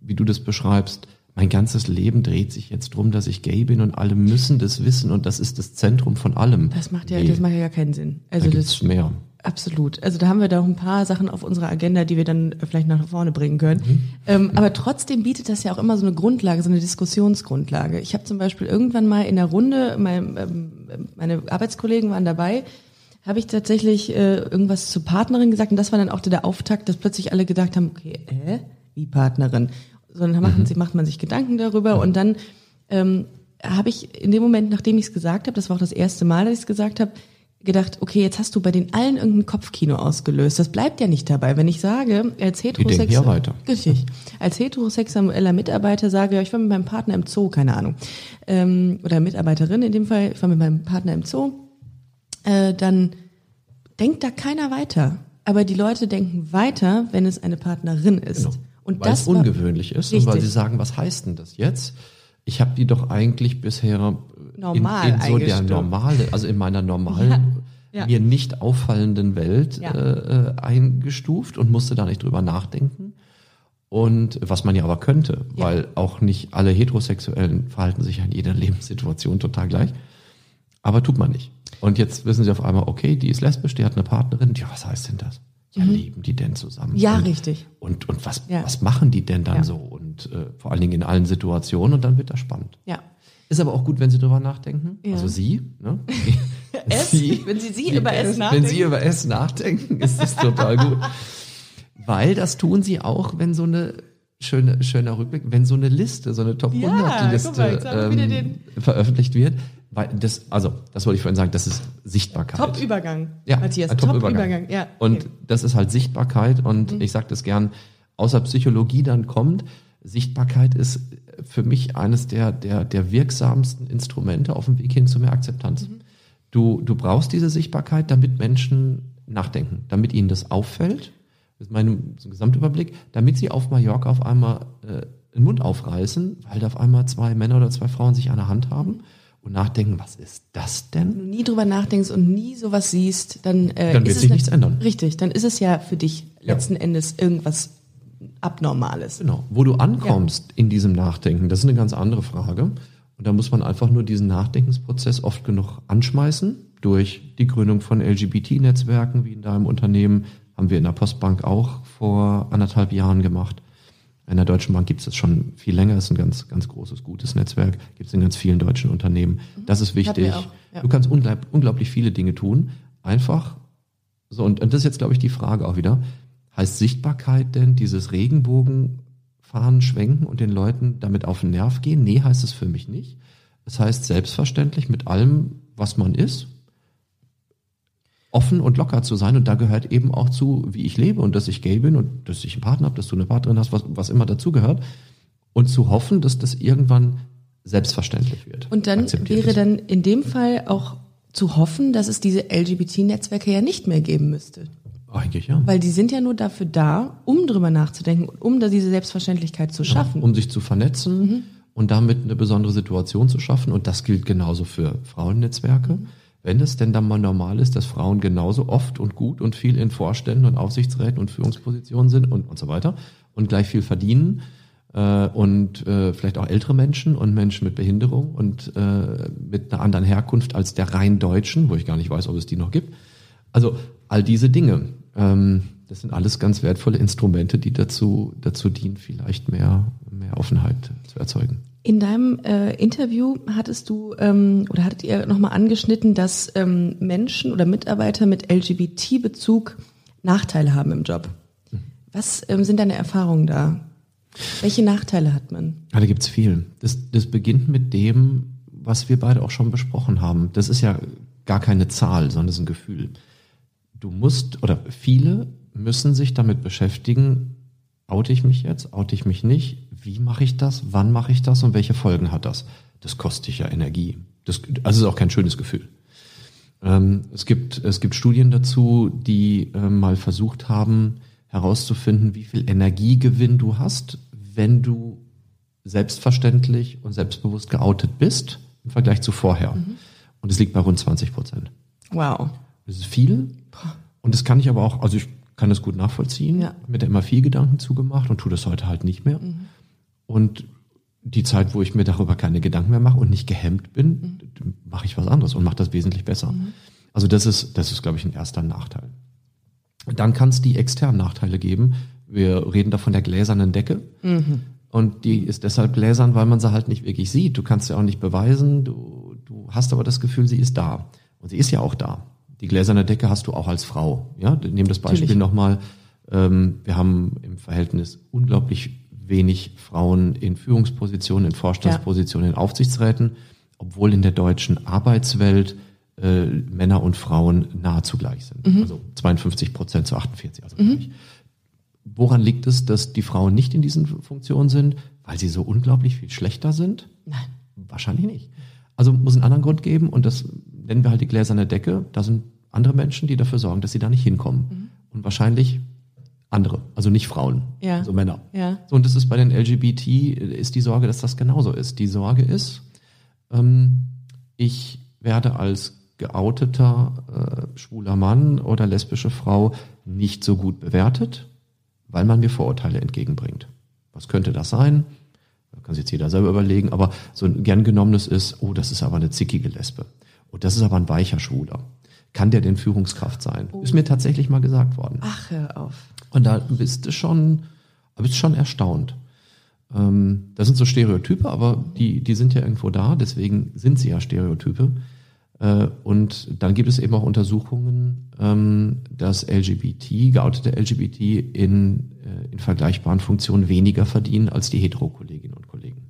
wie du das beschreibst, mein ganzes Leben dreht sich jetzt drum, dass ich gay bin und alle müssen das wissen und das ist das Zentrum von allem. Das macht ja, nee. das macht ja gar keinen Sinn. Also da das mehr. Absolut. Also da haben wir da auch ein paar Sachen auf unserer Agenda, die wir dann vielleicht nach vorne bringen können. Mhm. Ähm, aber trotzdem bietet das ja auch immer so eine Grundlage, so eine Diskussionsgrundlage. Ich habe zum Beispiel irgendwann mal in der Runde, mein, ähm, meine Arbeitskollegen waren dabei, habe ich tatsächlich äh, irgendwas zur Partnerin gesagt und das war dann auch der Auftakt, dass plötzlich alle gedacht haben, okay, äh, wie Partnerin? Sondern machen mhm. macht man sich Gedanken darüber und dann ähm, habe ich in dem Moment, nachdem ich es gesagt habe, das war auch das erste Mal, dass ich es gesagt habe, gedacht, okay, jetzt hast du bei den allen irgendein Kopfkino ausgelöst. Das bleibt ja nicht dabei. Wenn ich sage, als heterosexueller, richtig, als heterosexueller Mitarbeiter sage, ich war mit meinem Partner im Zoo, keine Ahnung, ähm, oder Mitarbeiterin in dem Fall, ich war mit meinem Partner im Zoo, äh, dann denkt da keiner weiter. Aber die Leute denken weiter, wenn es eine Partnerin ist. Genau. Und weil das es ungewöhnlich ist richtig. und weil sie sagen, was heißt denn das jetzt? Ich habe die doch eigentlich bisher normal in, in so der normale, also in meiner normalen, ja, ja. mir nicht auffallenden Welt ja. äh, eingestuft und musste da nicht drüber nachdenken. Und was man ja aber könnte, weil auch nicht alle Heterosexuellen verhalten sich in jeder Lebenssituation total gleich. Aber tut man nicht. Und jetzt wissen sie auf einmal, okay, die ist lesbisch, die hat eine Partnerin. Ja, was heißt denn das? Ja, mhm. leben die denn zusammen? Ja, und, richtig. Und, und was, was machen die denn dann so? Und äh, vor allen Dingen in allen Situationen und dann wird das spannend. Ja. Ist aber auch gut, wenn Sie darüber nachdenken. Ja. Also Sie, ne? S, Sie, wenn Sie, Sie über S nachdenken. Wenn Sie über S nachdenken, ist das total gut. Weil das tun Sie auch, wenn so eine schöne, schöner Rückblick, wenn so eine Liste, so eine Top 100 ja, Liste mal, ähm, veröffentlicht wird. Weil das, also, das wollte ich vorhin sagen, das ist Sichtbarkeit. Top-Übergang, ja, Matthias, Top-Übergang. Top ja, okay. Und das ist halt Sichtbarkeit und mhm. ich sage das gern, außer Psychologie dann kommt, Sichtbarkeit ist für mich eines der, der, der wirksamsten Instrumente auf dem Weg hin zu mehr Akzeptanz. Mhm. Du, du brauchst diese Sichtbarkeit, damit Menschen nachdenken, damit ihnen das auffällt. Das ist mein so Gesamtüberblick, damit sie auf Mallorca auf einmal äh, den Mund aufreißen, weil da auf einmal zwei Männer oder zwei Frauen sich an der Hand haben und nachdenken, was ist das denn? Wenn du nie drüber nachdenkst und nie sowas siehst, dann, äh, dann wird sich nichts ändern. Richtig, dann ist es ja für dich letzten ja. Endes irgendwas Abnormales. Genau. Wo du ankommst ja. in diesem Nachdenken, das ist eine ganz andere Frage. Und da muss man einfach nur diesen Nachdenkensprozess oft genug anschmeißen. Durch die Gründung von LGBT-Netzwerken, wie in deinem Unternehmen, haben wir in der Postbank auch vor anderthalb Jahren gemacht. In der Deutschen Bank gibt es das schon viel länger, das ist ein ganz, ganz großes, gutes Netzwerk, gibt es in ganz vielen deutschen Unternehmen. Mhm. Das ist wichtig. Ja. Du kannst unglaublich, unglaublich viele Dinge tun. Einfach so, und, und das ist jetzt, glaube ich, die Frage auch wieder. Heißt Sichtbarkeit denn dieses Regenbogenfahren schwenken und den Leuten damit auf den Nerv gehen? Nee, heißt es für mich nicht. Es heißt selbstverständlich mit allem, was man ist, offen und locker zu sein. Und da gehört eben auch zu, wie ich lebe und dass ich gay bin und dass ich einen Partner habe, dass du eine Partnerin hast, was, was immer dazu gehört. Und zu hoffen, dass das irgendwann selbstverständlich wird. Und dann wäre dann in dem Fall auch zu hoffen, dass es diese LGBT-Netzwerke ja nicht mehr geben müsste. Eigentlich ja. Weil die sind ja nur dafür da, um drüber nachzudenken, um da diese Selbstverständlichkeit zu schaffen. Ja, um sich zu vernetzen mhm. und damit eine besondere Situation zu schaffen. Und das gilt genauso für Frauennetzwerke. Mhm. Wenn es denn dann mal normal ist, dass Frauen genauso oft und gut und viel in Vorständen und Aufsichtsräten und Führungspositionen sind und, und so weiter und gleich viel verdienen äh, und äh, vielleicht auch ältere Menschen und Menschen mit Behinderung und äh, mit einer anderen Herkunft als der rein Deutschen, wo ich gar nicht weiß, ob es die noch gibt. Also all diese Dinge. Ähm, das sind alles ganz wertvolle Instrumente, die dazu, dazu dienen, vielleicht mehr, mehr Offenheit zu erzeugen. In deinem äh, Interview hattest du ähm, oder hattet ihr nochmal angeschnitten, dass ähm, Menschen oder Mitarbeiter mit LGBT-Bezug Nachteile haben im Job. Was ähm, sind deine Erfahrungen da? Welche Nachteile hat man? Ja, da gibt's viel. Das, das beginnt mit dem, was wir beide auch schon besprochen haben. Das ist ja gar keine Zahl, sondern das ist ein Gefühl du musst oder viele müssen sich damit beschäftigen, oute ich mich jetzt, oute ich mich nicht, wie mache ich das, wann mache ich das und welche Folgen hat das? Das kostet dich ja Energie. Das also ist auch kein schönes Gefühl. Ähm, es, gibt, es gibt Studien dazu, die äh, mal versucht haben herauszufinden, wie viel Energiegewinn du hast, wenn du selbstverständlich und selbstbewusst geoutet bist im Vergleich zu vorher. Mhm. Und es liegt bei rund 20 Prozent. Wow. Das ist viel. Und das kann ich aber auch, also ich kann das gut nachvollziehen. Ja. Mir da immer viel Gedanken zugemacht und tue das heute halt nicht mehr. Und die Zeit, wo ich mir darüber keine Gedanken mehr mache und nicht gehemmt bin, mache ich was anderes und mache das wesentlich besser. Also das ist, das ist, glaube ich, ein erster Nachteil. Dann kann es die externen Nachteile geben. Wir reden da von der gläsernen Decke. Und die ist deshalb gläsern, weil man sie halt nicht wirklich sieht. Du kannst sie auch nicht beweisen. Du, du hast aber das Gefühl, sie ist da. Und sie ist ja auch da. Die gläserne Decke hast du auch als Frau. Ja, nehmen das Beispiel nochmal. Ähm, wir haben im Verhältnis unglaublich wenig Frauen in Führungspositionen, in Vorstandspositionen, in Aufsichtsräten, obwohl in der deutschen Arbeitswelt äh, Männer und Frauen nahezu gleich sind. Also 52 Prozent zu 48, also gleich. Woran liegt es, dass die Frauen nicht in diesen Funktionen sind? Weil sie so unglaublich viel schlechter sind? Nein. Wahrscheinlich nicht. Also muss einen anderen Grund geben und das nennen wir halt die gläserne Decke. Da sind andere Menschen, die dafür sorgen, dass sie da nicht hinkommen. Und wahrscheinlich andere, also nicht Frauen, Ja. also Männer. Ja. So, und das ist bei den LGBT, ist die Sorge, dass das genauso ist. Die Sorge ist, ähm, ich werde als geouteter äh, schwuler Mann oder lesbische Frau nicht so gut bewertet, weil man mir Vorurteile entgegenbringt. Was könnte das sein? Da kann sich jetzt jeder selber überlegen, aber so ein gern genommenes ist, oh, das ist aber eine zickige Lesbe. Und das ist aber ein weicher Schwuler. Kann der denn Führungskraft sein? Ist mir tatsächlich mal gesagt worden. Ach, hör auf. Und da bist du schon, bist schon erstaunt. Ähm, das sind so Stereotype, aber die, die sind ja irgendwo da, deswegen sind sie ja Stereotype. Äh, und dann gibt es eben auch Untersuchungen, ähm, dass LGBT, geoutete LGBT in, äh, in vergleichbaren Funktionen weniger verdienen als die Hetero-Kolleginnen und Kollegen.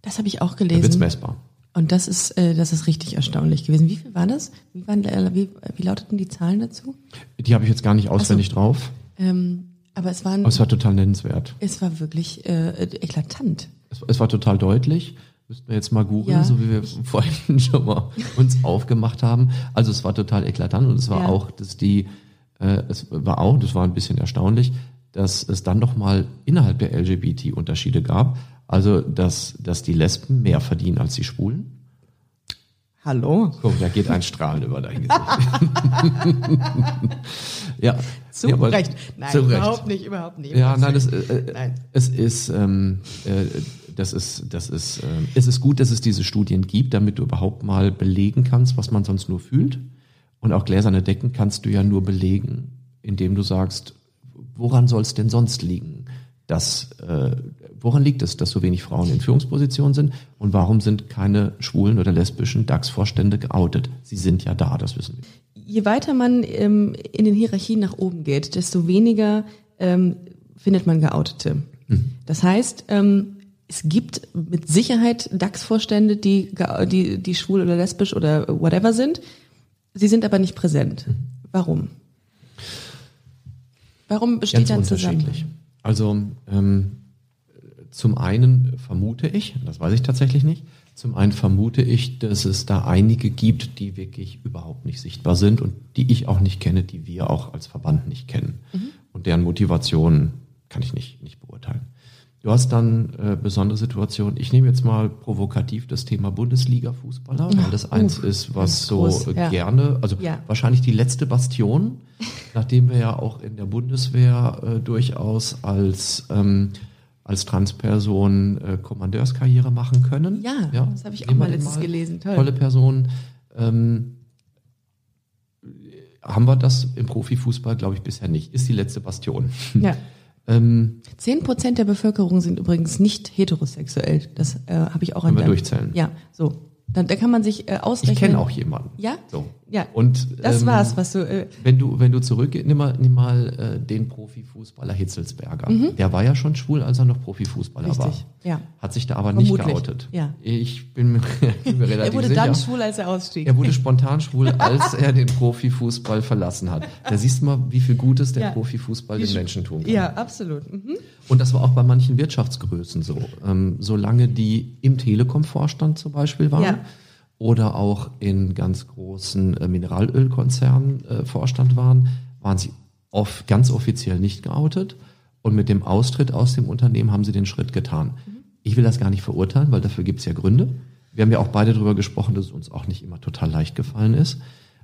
Das habe ich auch Da wird's gelesen. messbar. Und das ist, äh, das ist richtig erstaunlich gewesen. Wie viel war das? Wie, waren, äh, wie, wie lauteten die Zahlen dazu? Die habe ich jetzt gar nicht auswendig drauf, Ähm, aber es waren, aber es war total nennenswert. es war wirklich äh, eklatant. Es, es war total deutlich. Müssten wir jetzt mal googeln, Ja. so wie wir vorhin schon mal uns aufgemacht haben. Also es war total eklatant und es war Ja. auch, dass die, äh, es war auch, das war ein bisschen erstaunlich, dass es dann noch mal innerhalb der LGBT Unterschiede gab. Also dass, dass die Lesben mehr verdienen als die Schwulen. Hallo? Guck, da geht ein Strahlen über dein Gesicht. ja. Zu ja, Recht. Nein, zu Recht. überhaupt nicht, überhaupt nicht. Ja, nein, das, äh, äh, Nein. es ist, ähm, äh, das ist, das ist, ähm, es ist gut, dass es diese Studien gibt, damit du überhaupt mal belegen kannst, was man sonst nur fühlt. Und auch gläserne Decken kannst du ja nur belegen, indem du sagst, woran soll es denn sonst liegen? Dass, äh, woran liegt es, dass so wenig Frauen in Führungspositionen sind? Und warum sind keine schwulen oder lesbischen DAX-Vorstände geoutet? Sie sind ja da, das wissen wir. Je weiter man ähm, in den Hierarchien nach oben geht, desto weniger ähm, findet man Geoutete. Das heißt, ähm, es gibt mit Sicherheit DAX-Vorstände, die, die, die schwul oder lesbisch oder whatever sind. Sie sind aber nicht präsent. Warum? Warum besteht Ganz dann zusammen? Also ähm, zum einen vermute ich, das weiß ich tatsächlich nicht, zum einen vermute ich, dass es da einige gibt, die wirklich überhaupt nicht sichtbar sind und die ich auch nicht kenne, die wir auch als Verband nicht kennen. Und deren Motivation kann ich nicht, nicht beurteilen. Du hast dann äh, besondere Situationen. Ich nehme jetzt mal provokativ das Thema Bundesliga-Fußballer, weil das eins ist, was so groß, ja. gerne, also Ja. wahrscheinlich die letzte Bastion, nachdem wir ja auch in der Bundeswehr äh, durchaus als ähm, als Transperson äh, Kommandeurskarriere machen können. Ja, das habe ich auch wir mal den letztens gelesen. Toll. Tolle Person. Ähm, haben wir das im Profifußball, glaube ich, bisher nicht. Ist die letzte Bastion. Ja. Ähm, Zehn Prozent der Bevölkerung sind übrigens nicht heterosexuell. Das äh, habe ich auch Können an wir deinem- durchzählen. Ja, so. Da, da kann man sich äh, ausrechnen. ich kenne auch jemanden. Ja? So. Ja. Und Das ähm, war's, was du. Äh, Wenn du, wenn du zurückgehst, nimm mal, nimm mal äh, den Profifußballer Hitzelsberger. Der war ja schon schwul, als er noch Profifußballer Mhm. Richtig, war. ja. Hat sich da aber Vermutlich, nicht geoutet. ja. Ich bin mir, bin mir relativ er wurde sicher. dann schwul, als er ausstieg. Er wurde spontan schwul, als er den Profifußball verlassen hat. Da siehst du mal, wie viel Gutes der Ja. Profifußball Wie den sch- Menschen tun kann. ja, absolut. Mhm. Und das war auch bei manchen Wirtschaftsgrößen so. Ähm, solange die im Telekom-Vorstand zum Beispiel waren Ja. Oder auch in ganz großen äh, Mineralölkonzernen äh, Vorstand waren, waren sie oft ganz offiziell nicht geoutet. Und mit dem Austritt aus dem Unternehmen haben sie den Schritt getan. Ich will das gar nicht verurteilen, weil dafür gibt es ja Gründe. Wir haben ja auch beide darüber gesprochen, dass es uns auch nicht immer total leicht gefallen ist.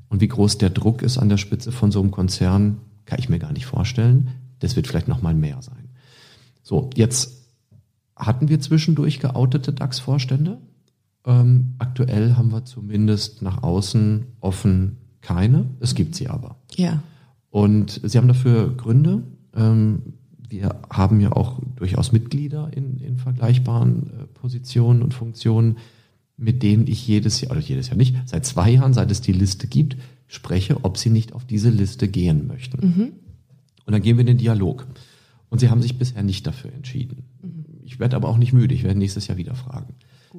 Und wie groß der Druck ist an der Spitze von so einem Konzern, kann ich mir gar nicht vorstellen. Das wird vielleicht noch mal mehr sein. So, jetzt hatten wir zwischendurch geoutete DAX-Vorstände. Ähm, aktuell haben wir zumindest nach außen offen keine. Es gibt sie aber. Ja. Und sie haben dafür Gründe. Ähm, wir haben ja auch durchaus Mitglieder in, in vergleichbaren äh, Positionen und Funktionen, mit denen ich jedes Jahr, oder jedes Jahr nicht, seit zwei Jahren, seit es die Liste gibt, spreche, ob sie nicht auf diese Liste gehen möchten. Mhm. Und dann gehen wir in den Dialog. Und sie haben sich bisher nicht dafür entschieden. Mhm. Ich werde aber auch nicht müde, ich werde nächstes Jahr wieder fragen.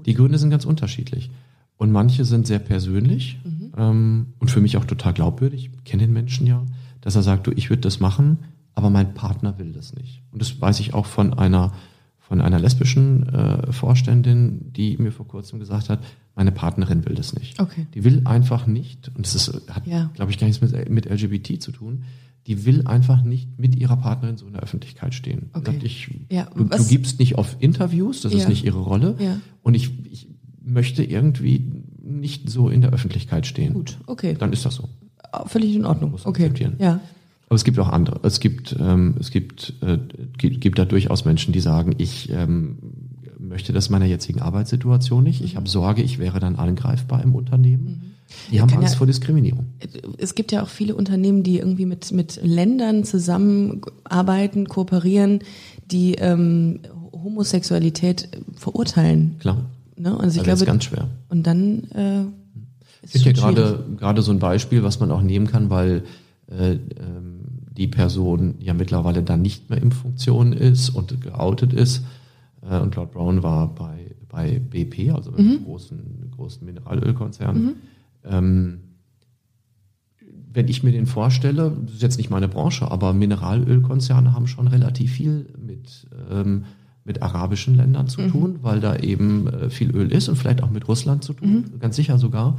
Die Gründe sind ganz unterschiedlich. Und manche sind sehr persönlich Mhm. ähm, und für mich auch total glaubwürdig. Ich kenne den Menschen ja, dass er sagt, du, ich würde das machen, aber mein Partner will das nicht. Und das weiß ich auch von einer von einer lesbischen äh, Vorständin, die mir vor kurzem gesagt hat, meine Partnerin will das nicht. Okay. Die will einfach nicht, und das ist, hat, Ja. glaube ich, gar nichts mit, mit LGBT zu tun, die will einfach nicht mit ihrer Partnerin so in der Öffentlichkeit stehen. Okay. Sagt, ich, Ja, du, du gibst nicht auf Interviews, das Ja. ist nicht ihre Rolle. Ja. Und ich, ich möchte irgendwie nicht so in der Öffentlichkeit stehen. Gut, okay. Dann ist das so. Völlig in Ordnung. Muss man Okay. akzeptieren. Ja. Aber es gibt auch andere. Es gibt, ähm, es gibt, äh, gibt, gibt da durchaus Menschen, die sagen, ich ähm, möchte das meiner jetzigen Arbeitssituation nicht. Ich habe Sorge, ich wäre dann angreifbar im Unternehmen. Die haben Mhm. Angst ja- vor Diskriminierung. Es gibt ja auch viele Unternehmen, die irgendwie mit, mit Ländern zusammenarbeiten, kooperieren, die ähm, Homosexualität verurteilen. Klar. Ne? Also ich Also das glaube, ist ganz schwer. und dann äh, Es ist gibt ja gerade gerade so ein Beispiel, was man auch nehmen kann, weil äh, ähm, die Person ja mittlerweile dann nicht mehr in Funktion ist und geoutet ist. Äh, und Lord Brown war bei, bei BP, also Mhm. einem großen, großen Mineralölkonzern. Ähm, wenn ich mir den vorstelle, das ist jetzt nicht meine Branche, aber Mineralölkonzerne haben schon relativ viel mit, ähm, mit arabischen Ländern zu tun, weil da eben äh, viel Öl ist und vielleicht auch mit Russland zu tun, ganz sicher sogar.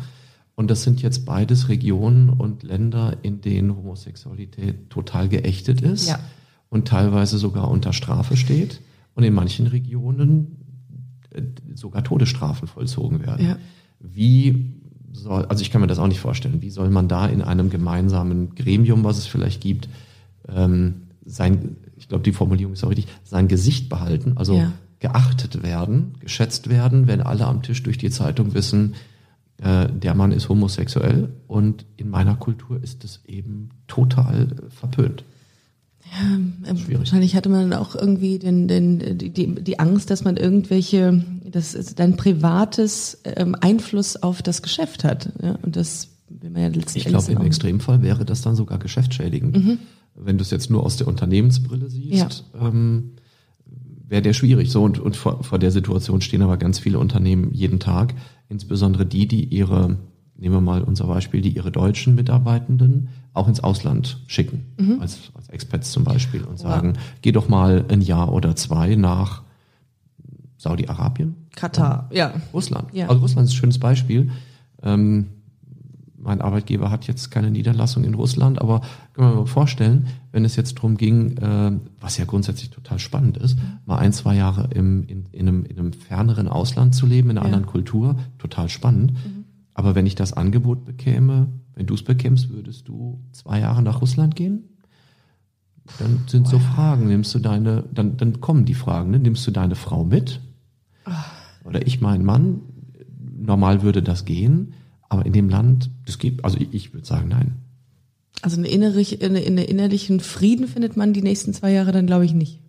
Und das sind jetzt beides Regionen und Länder, in denen Homosexualität total geächtet ist Ja. und teilweise sogar unter Strafe steht und in manchen Regionen äh, sogar Todesstrafen vollzogen werden. Ja. Wie soll, also ich kann mir das auch nicht vorstellen, wie soll man da in einem gemeinsamen Gremium, was es vielleicht gibt, ähm, sein, ich glaube, die Formulierung ist auch richtig, sein Gesicht behalten, also Ja. geachtet werden, geschätzt werden, wenn alle am Tisch durch die Zeitung wissen, äh, der Mann ist homosexuell und in meiner Kultur ist es eben total verpönt. Ähm, Schwierig. Wahrscheinlich hatte man auch irgendwie den, den, die, die, Angst, dass man irgendwelche, dass es dein privates ähm, Einfluss auf das Geschäft hat. Ja? Und das will man ja letzten Ich glaube, im Extremfall wäre das dann sogar geschäftsschädigend. Wenn du es jetzt nur aus der Unternehmensbrille siehst, ähm, wäre der schwierig. So und, und vor, vor der Situation stehen aber ganz viele Unternehmen jeden Tag, insbesondere die, die ihre, nehmen wir mal unser Beispiel, die ihre deutschen Mitarbeitenden auch ins Ausland schicken, als, als Expats zum Beispiel und sagen, geh doch mal ein Jahr oder zwei nach Saudi-Arabien, Katar, ja. Russland. Ja. Also Russland ist ein schönes Beispiel. Ähm, mein Arbeitgeber hat jetzt keine Niederlassung in Russland, aber können wir mal vorstellen, wenn es jetzt drum ging, äh, was ja grundsätzlich total spannend ist, mal ein, zwei Jahre im, in, in, einem, in einem ferneren Ausland zu leben, in einer Ja. anderen Kultur, total spannend. Aber wenn ich das Angebot bekäme, wenn du es bekämst, würdest du zwei Jahre nach Russland gehen? Dann sind so Fragen, nimmst du deine, dann, dann kommen die Fragen, ne? nimmst du deine Frau mit? Oder ich meinen Mann? Normal würde das gehen, aber in dem Land, das geht, also ich, ich würde sagen, nein. Also eine innerlich, eine, eine innerlichen Frieden findet man die nächsten zwei Jahre dann, glaube ich, nicht.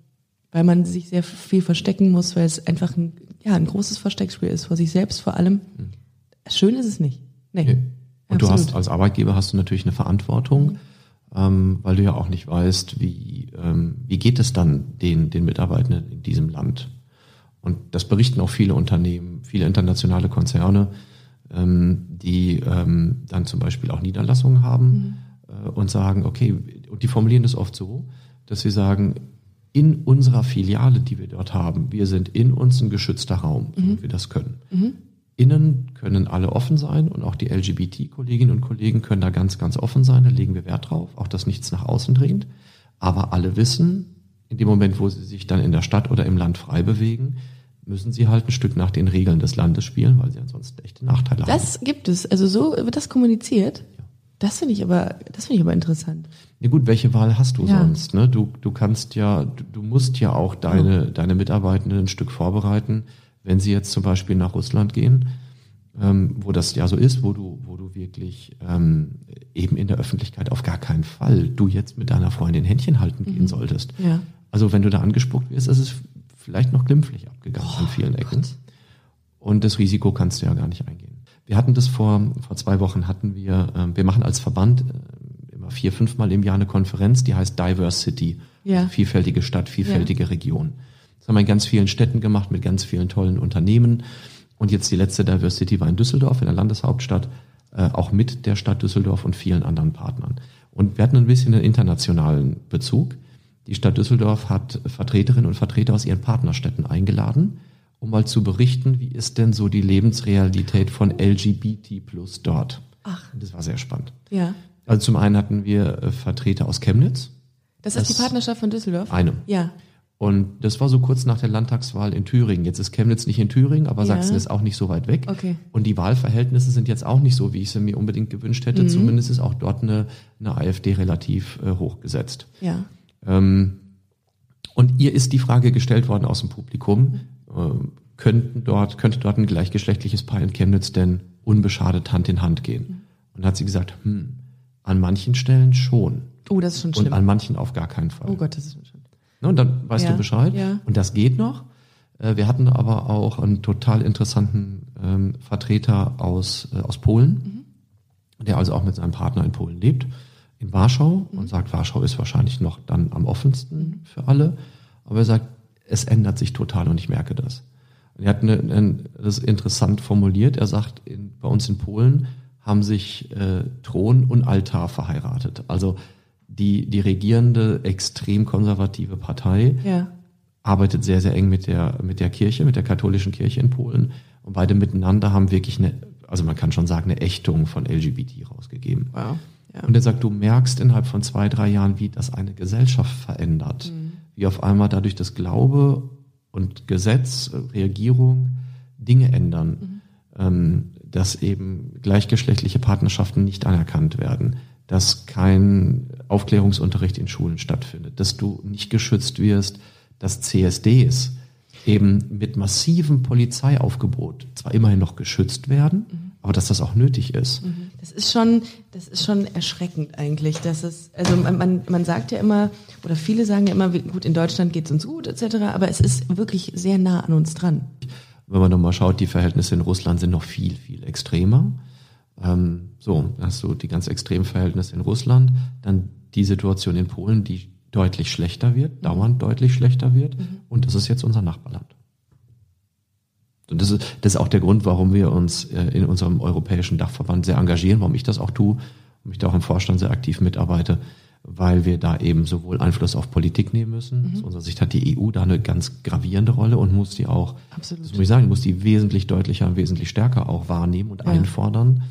Weil man sich sehr viel verstecken muss, weil es einfach ein, ja, ein großes Versteckspiel ist, vor sich selbst vor allem. Schön ist es nicht. Nee. Okay. Und du hast als Arbeitgeber hast du natürlich eine Verantwortung, ähm, weil du ja auch nicht weißt, wie, ähm, wie geht es dann den, den Mitarbeitenden in diesem Land. Und das berichten auch viele Unternehmen, viele internationale Konzerne, ähm, die ähm, dann zum Beispiel auch Niederlassungen haben äh, und sagen, okay, und die formulieren das oft so, dass sie sagen, in unserer Filiale, die wir dort haben, wir sind in uns ein geschützter Raum, wie wir das können. Innen können alle offen sein und auch die LGBT-Kolleginnen und Kollegen können da ganz, ganz offen sein. Da legen wir Wert drauf, auch dass nichts nach außen dringt. Aber alle wissen, in dem Moment, wo sie sich dann in der Stadt oder im Land frei bewegen, müssen sie halt ein Stück nach den Regeln des Landes spielen, weil sie ansonsten echte Nachteile haben. Das gibt es. Also so wird das kommuniziert. Das finde ich aber, das finde ich aber interessant. Ja gut, welche Wahl hast du Ja. sonst? Ne? Du, du kannst ja, du, du musst ja auch deine, deine Mitarbeitenden ein Stück vorbereiten, wenn sie jetzt zum Beispiel nach Russland gehen, ähm, wo das ja so ist, wo du, wo du wirklich ähm, eben in der Öffentlichkeit auf gar keinen Fall du jetzt mit deiner Freundin Händchen halten gehen solltest. Ja. Also wenn du da angespuckt wirst, ist es vielleicht noch glimpflich abgegangen an vielen Ecken. Und das Risiko kannst du ja gar nicht eingehen. Wir hatten das vor, vor zwei Wochen hatten wir, ähm, wir machen als Verband äh, immer vier, fünfmal im Jahr eine Konferenz, die heißt Diversity. Ja. Vielfältige Stadt, vielfältige Region. Haben wir in ganz vielen Städten gemacht, mit ganz vielen tollen Unternehmen. Und jetzt die letzte Diversity war in Düsseldorf, in der Landeshauptstadt, äh, auch mit der Stadt Düsseldorf und vielen anderen Partnern. Und wir hatten ein bisschen einen internationalen Bezug. Die Stadt Düsseldorf hat Vertreterinnen und Vertreter aus ihren Partnerstädten eingeladen, um mal zu berichten, wie ist denn so die Lebensrealität von LGBT plus dort. Ach. Und das war sehr spannend. Ja. Also zum einen hatten wir äh, Vertreter aus Chemnitz, Das ist Das- die Partnerschaft von Düsseldorf? eine. Ja. Und das war so kurz nach der Landtagswahl in Thüringen. Jetzt ist Chemnitz nicht in Thüringen, aber Ja. Sachsen ist auch nicht so weit weg. Okay. Und die Wahlverhältnisse sind jetzt auch nicht so, wie ich sie mir unbedingt gewünscht Mhm. hätte. Zumindest ist auch dort eine, eine AfD relativ äh, hochgesetzt. Ja. Ähm, und ihr ist die Frage gestellt worden aus dem Publikum, ähm, könnten dort, könnte dort ein gleichgeschlechtliches Paar in Chemnitz denn unbeschadet Hand in Hand gehen? Und hat sie gesagt, hm, an manchen Stellen schon. Oh, das ist schon Und schlimm. an manchen auf gar keinen Fall. Oh Gott, das ist schon schlimm. Ne, und dann weißt Ja, du Bescheid. ja. Und das geht noch. Äh, Wir hatten aber auch einen total interessanten ähm, Vertreter aus, äh, aus Polen, der also auch mit seinem Partner in Polen lebt, in Warschau und sagt, Warschau ist wahrscheinlich noch dann am offensten für alle. Aber er sagt, es ändert sich total und ich merke das. Und er hat eine, ein, das interessant formuliert. Er sagt, in, bei uns in Polen haben sich äh, Thron und Altar verheiratet. Also die, die regierende, extrem konservative Partei Ja. arbeitet sehr, sehr eng mit der, mit der Kirche, mit der katholischen Kirche in Polen. Und beide miteinander haben wirklich eine, also man kann schon sagen, eine Ächtung von LGBT rausgegeben. Wow. Ja. Und er sagt, du merkst innerhalb von zwei, drei Jahren, wie das eine Gesellschaft verändert. Wie auf einmal dadurch das Glaube und Gesetz, Regierung Dinge ändern. Ähm, dass eben gleichgeschlechtliche Partnerschaften nicht anerkannt werden. Dass kein Aufklärungsunterricht in Schulen stattfindet. Dass du nicht geschützt wirst. Dass CSDs eben mit massivem Polizeiaufgebot zwar immerhin noch geschützt werden, aber dass das auch nötig ist. Das ist schon, das ist schon erschreckend eigentlich, dass es, also man, man, sagt ja immer, oder viele sagen ja immer, gut, in Deutschland geht es uns gut, etc., aber es ist wirklich sehr nah an uns dran. Wenn man nochmal schaut, die Verhältnisse in Russland sind noch viel, viel extremer. Ähm, so, hast du die ganz extremen Verhältnisse in Russland, dann die Situation in Polen, die deutlich schlechter wird, dauernd deutlich schlechter wird, und das ist jetzt unser Nachbarland. Und das ist, das ist auch der Grund, warum wir uns äh, in unserem europäischen Dachverband sehr engagieren, warum ich das auch tue und ich da auch im Vorstand sehr aktiv mitarbeite, weil wir da eben sowohl Einfluss auf Politik nehmen müssen. Aus unserer Sicht hat die EU da eine ganz gravierende Rolle und muss die auch, Absolut. das muss ich sagen, muss die wesentlich deutlicher und wesentlich stärker auch wahrnehmen und Ja. einfordern,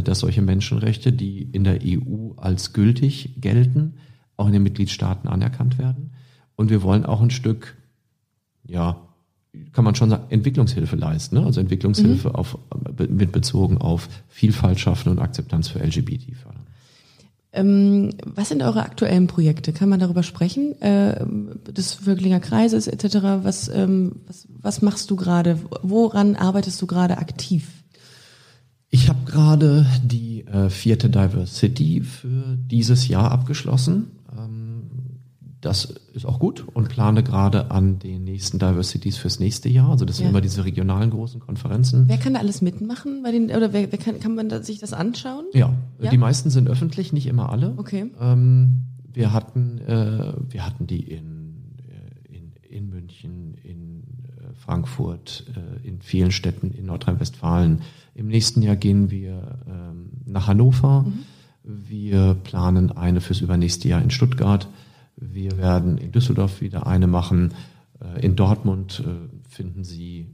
dass solche Menschenrechte, die in der EU als gültig gelten, auch in den Mitgliedstaaten anerkannt werden. Und wir wollen auch ein Stück, ja, kann man schon sagen, Entwicklungshilfe leisten, ne? also Entwicklungshilfe Mhm. auf, mit bezogen auf Vielfalt schaffen und Akzeptanz für LGBT fördern. Ähm, was sind eure aktuellen Projekte? Kann man darüber sprechen? Äh, des Vögelinger Kreises etc. Was, ähm, was, was machst du gerade? Woran arbeitest du gerade aktiv? Ich habe gerade die äh, vierte Diversity für dieses Jahr abgeschlossen. Ähm, das ist auch gut und plane gerade an den nächsten Diversities fürs nächste Jahr. Also das sind Ja. immer diese regionalen großen Konferenzen. Wer kann da alles mitmachen? Bei den, oder wer, wer kann, kann man da, sich das anschauen? Ja, Ja? die meisten sind öffentlich, nicht immer alle. Okay. Ähm, wir hatten, äh, wir hatten die in, äh, in, in München, in Frankfurt, äh, in vielen Städten in Nordrhein-Westfalen. Im nächsten Jahr gehen wir ähm, nach Hannover. Wir planen eine fürs übernächste Jahr in Stuttgart. Wir werden in Düsseldorf wieder eine machen. Äh, in Dortmund äh, finden Sie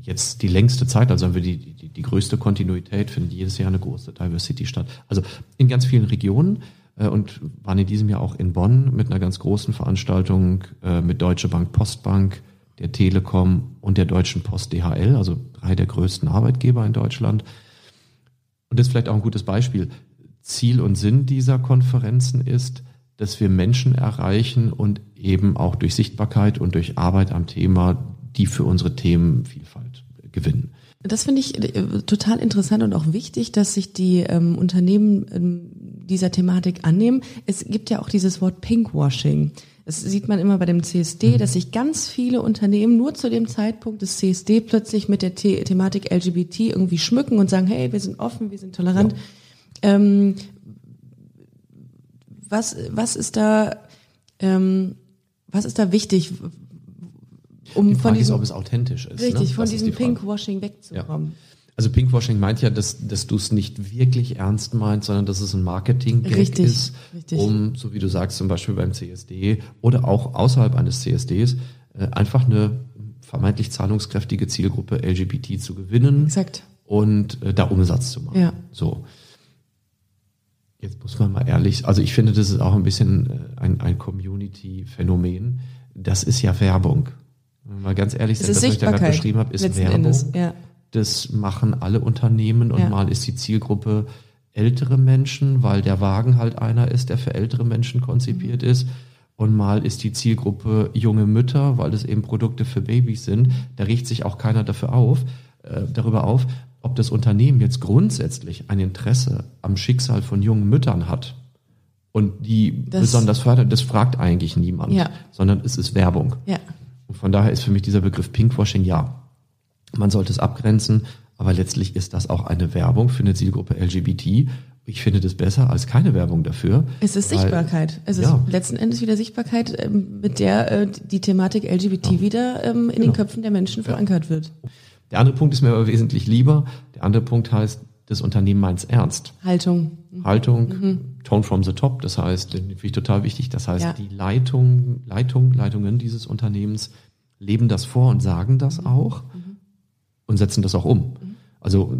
jetzt die längste Zeit, also haben wir die, die, die größte Kontinuität, findet jedes Jahr eine große Diversity statt. Also in ganz vielen Regionen und waren in diesem Jahr auch in Bonn mit einer ganz großen Veranstaltung mit Deutsche Bank, Postbank, der Telekom und der Deutschen Post DHL, also drei der größten Arbeitgeber in Deutschland. Und das ist vielleicht auch ein gutes Beispiel. Ziel und Sinn dieser Konferenzen ist, dass wir Menschen erreichen und eben auch durch Sichtbarkeit und durch Arbeit am Thema die für unsere Themenvielfalt gewinnen. Das finde ich äh, total interessant und auch wichtig, dass sich die ähm, Unternehmen ähm, dieser Thematik annehmen. Es gibt ja auch dieses Wort Pinkwashing. Das sieht man immer bei dem CSD, mhm. dass sich ganz viele Unternehmen nur zu dem Zeitpunkt des CSD plötzlich mit der The Thematik LGBT irgendwie schmücken und sagen, hey, wir sind offen, wir sind tolerant. Ja. Ähm, was, was ist da, ähm, was ist da wichtig? Um die Frage von diesem, ist, ob es authentisch ist. Richtig, ne? von diesem die Pinkwashing wegzukommen. Ja. Also Pinkwashing meint ja, dass, dass du es nicht wirklich ernst meinst, sondern dass es ein Marketing-Gag ist, richtig. um, so wie du sagst, zum Beispiel beim CSD oder auch außerhalb eines CSDs, äh, einfach eine vermeintlich zahlungskräftige Zielgruppe LGBT zu gewinnen Exakt. und äh, da Umsatz zu machen. Ja. So. Jetzt muss man mal ehrlich, also ich finde, das ist auch ein bisschen äh, ein, ein Community-Phänomen. Das ist ja Werbung. Wenn wir mal ganz ehrlich sind, das, was ich da gerade beschrieben habe, ist Werbung. Endes, ja. Das machen alle Unternehmen und ja. mal ist die Zielgruppe ältere Menschen, weil der Wagen halt einer ist, der für ältere Menschen konzipiert mhm. ist. Und mal ist die Zielgruppe junge Mütter, weil das eben Produkte für Babys sind. Da riecht sich auch keiner dafür auf, äh, darüber auf, ob das Unternehmen jetzt grundsätzlich ein Interesse am Schicksal von jungen Müttern hat und die das, besonders fördert, das fragt eigentlich niemand, ja. sondern es ist Werbung. Ja. Und von daher ist für mich dieser Begriff Pinkwashing ja. Man sollte es abgrenzen, aber letztlich ist das auch eine Werbung für eine Zielgruppe LGBT. Ich finde das besser als keine Werbung dafür. Es ist weil, Sichtbarkeit. Es ist ja. letzten Endes wieder Sichtbarkeit, ähm, mit der äh, die Thematik LGBT ja. wieder ähm, in genau. den Köpfen der Menschen verankert wird. Der andere Punkt ist mir aber wesentlich lieber. Der andere Punkt heißt, das Unternehmen meint es ernst. Haltung. Haltung, mhm. Tone from the top, das heißt, finde ich total wichtig, das heißt, ja. die Leitung, Leitung, Leitungen dieses Unternehmens leben das vor und sagen das mhm. auch. Und setzen das auch um. Also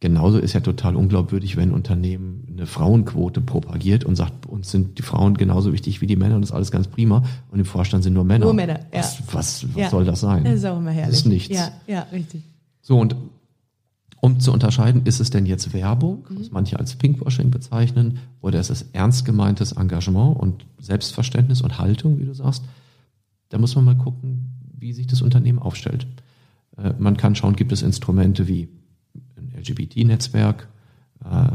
genauso ist ja total unglaubwürdig, wenn ein Unternehmen eine Frauenquote propagiert und sagt, uns sind die Frauen genauso wichtig wie die Männer und das ist alles ganz prima und im Vorstand sind nur Männer. Nur Männer, ja. Was, was, was ja. soll das sein? Das ist auch immer herrlich. Das ist nichts. Ja, ja, richtig. So und um zu unterscheiden, ist es denn jetzt Werbung, mhm. was manche als Pinkwashing bezeichnen, oder ist es ernst gemeintes Engagement und Selbstverständnis und Haltung, wie du sagst, da muss man mal gucken, wie sich das Unternehmen aufstellt. Äh, man kann schauen, gibt es Instrumente wie ein LGBT-Netzwerk, äh,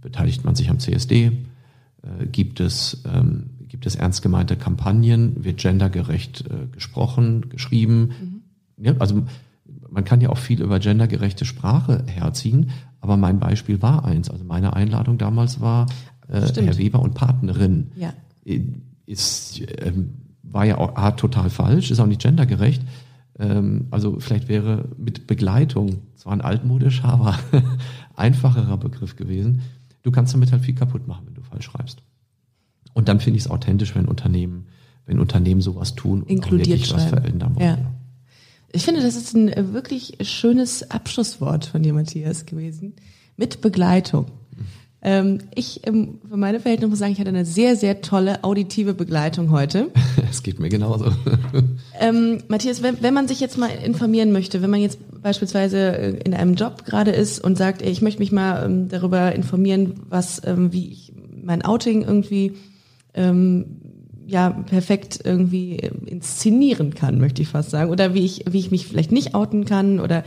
beteiligt man sich am CSD, äh, gibt es, ähm, gibt es ernst gemeinte Kampagnen, wird gendergerecht gesprochen, geschrieben. Mhm. Ja, also man kann ja auch viel über gendergerechte Sprache herziehen, aber mein Beispiel war eins. Also meine Einladung damals war äh, Herr Weber und Partnerin. Ja. Ist, ähm, war ja auch A, total falsch, ist auch nicht gendergerecht. Ähm, also vielleicht wäre mit Begleitung, zwar ein altmodischer, aber einfacherer Begriff gewesen. Du kannst damit halt viel kaputt machen, wenn du falsch schreibst. Und dann finde ich es authentisch, wenn Unternehmen, wenn Unternehmen sowas tun und Inkludiert auch was verändern wollen. Ja. Ich finde, das ist ein wirklich schönes Abschlusswort von dir, Matthias, gewesen. Mit Begleitung. Ähm, ich, ähm, für meine Verhältnisse muss sagen, ich hatte eine sehr, sehr tolle auditive Begleitung heute. Es geht mir genauso. Ähm, Matthias, wenn, wenn man sich jetzt mal informieren möchte, wenn man jetzt beispielsweise äh, in einem Job gerade ist und sagt, ey, ich möchte mich mal ähm, darüber informieren, was, ähm, wie ich mein Outing irgendwie ähm, ja perfekt irgendwie äh, inszenieren kann, möchte ich fast sagen, oder wie ich wie ich mich vielleicht nicht outen kann oder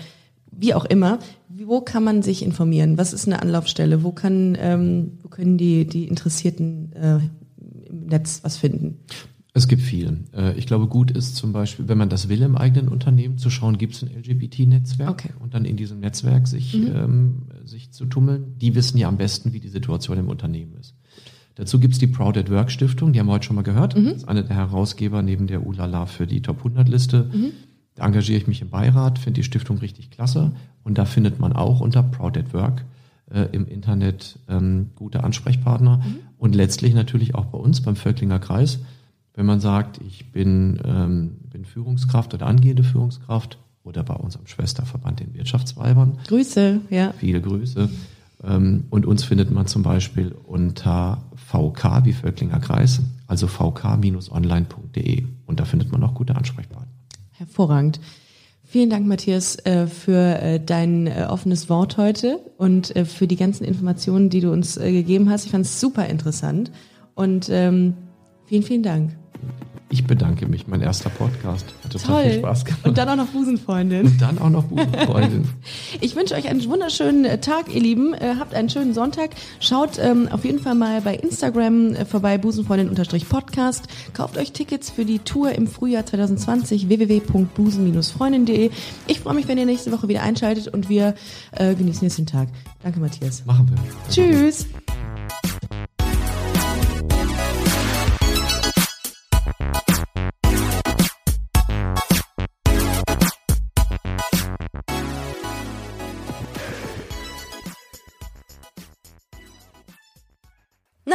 wie auch immer. Wo kann man sich informieren? Was ist eine Anlaufstelle? Wo, kann, ähm, wo können die, die Interessierten äh, im Netz was finden? Es gibt viel. Äh, ich glaube, gut ist zum Beispiel, wenn man das will im eigenen Unternehmen, zu schauen, gibt es ein LGBT-Netzwerk okay. und dann in diesem Netzwerk sich, mhm. ähm, sich zu tummeln. Die wissen ja am besten, wie die Situation im Unternehmen ist. Dazu gibt es die Proud at Work Stiftung, die haben wir heute schon mal gehört. Mhm. Das ist eine der Herausgeber neben der Ulala für die Top 100 Liste. Mhm. Da engagiere ich mich im Beirat, finde die Stiftung richtig klasse. Und da findet man auch unter Proud at Work äh, im Internet ähm, gute Ansprechpartner. Mhm. Und letztlich natürlich auch bei uns beim Völklinger Kreis. Wenn man sagt, ich bin, ähm, bin Führungskraft oder angehende Führungskraft oder bei unserem Schwesterverband den Wirtschaftsweibern. Grüße, ja. Viele Grüße. Ähm, und uns findet man zum Beispiel unter VK wie Völklinger Kreis, also vk-online.de. Und da findet man auch gute Ansprechpartner. Hervorragend. Vielen Dank, Matthias, äh, für äh, dein äh, offenes Wort heute und für die ganzen Informationen, die du uns gegeben hast. Ich fand es super interessant und ähm, vielen, vielen Dank. Ich bedanke mich. Mein erster Podcast. Hat total Toll. viel Spaß gemacht. Und dann auch noch Busenfreundin. Und dann auch noch Busenfreundin. ich wünsche euch einen wunderschönen äh, Tag, ihr Lieben. Äh, habt einen schönen Sonntag. Schaut ähm, auf jeden Fall mal bei Instagram äh, vorbei, busenfreundin-podcast. Kauft euch Tickets für die Tour im Frühjahr 2020, www.busen-freundin.de. Ich freue mich, wenn ihr nächste Woche wieder einschaltet und wir äh, genießen jetzt den Tag. Danke, Matthias. Machen wir. Tschüss.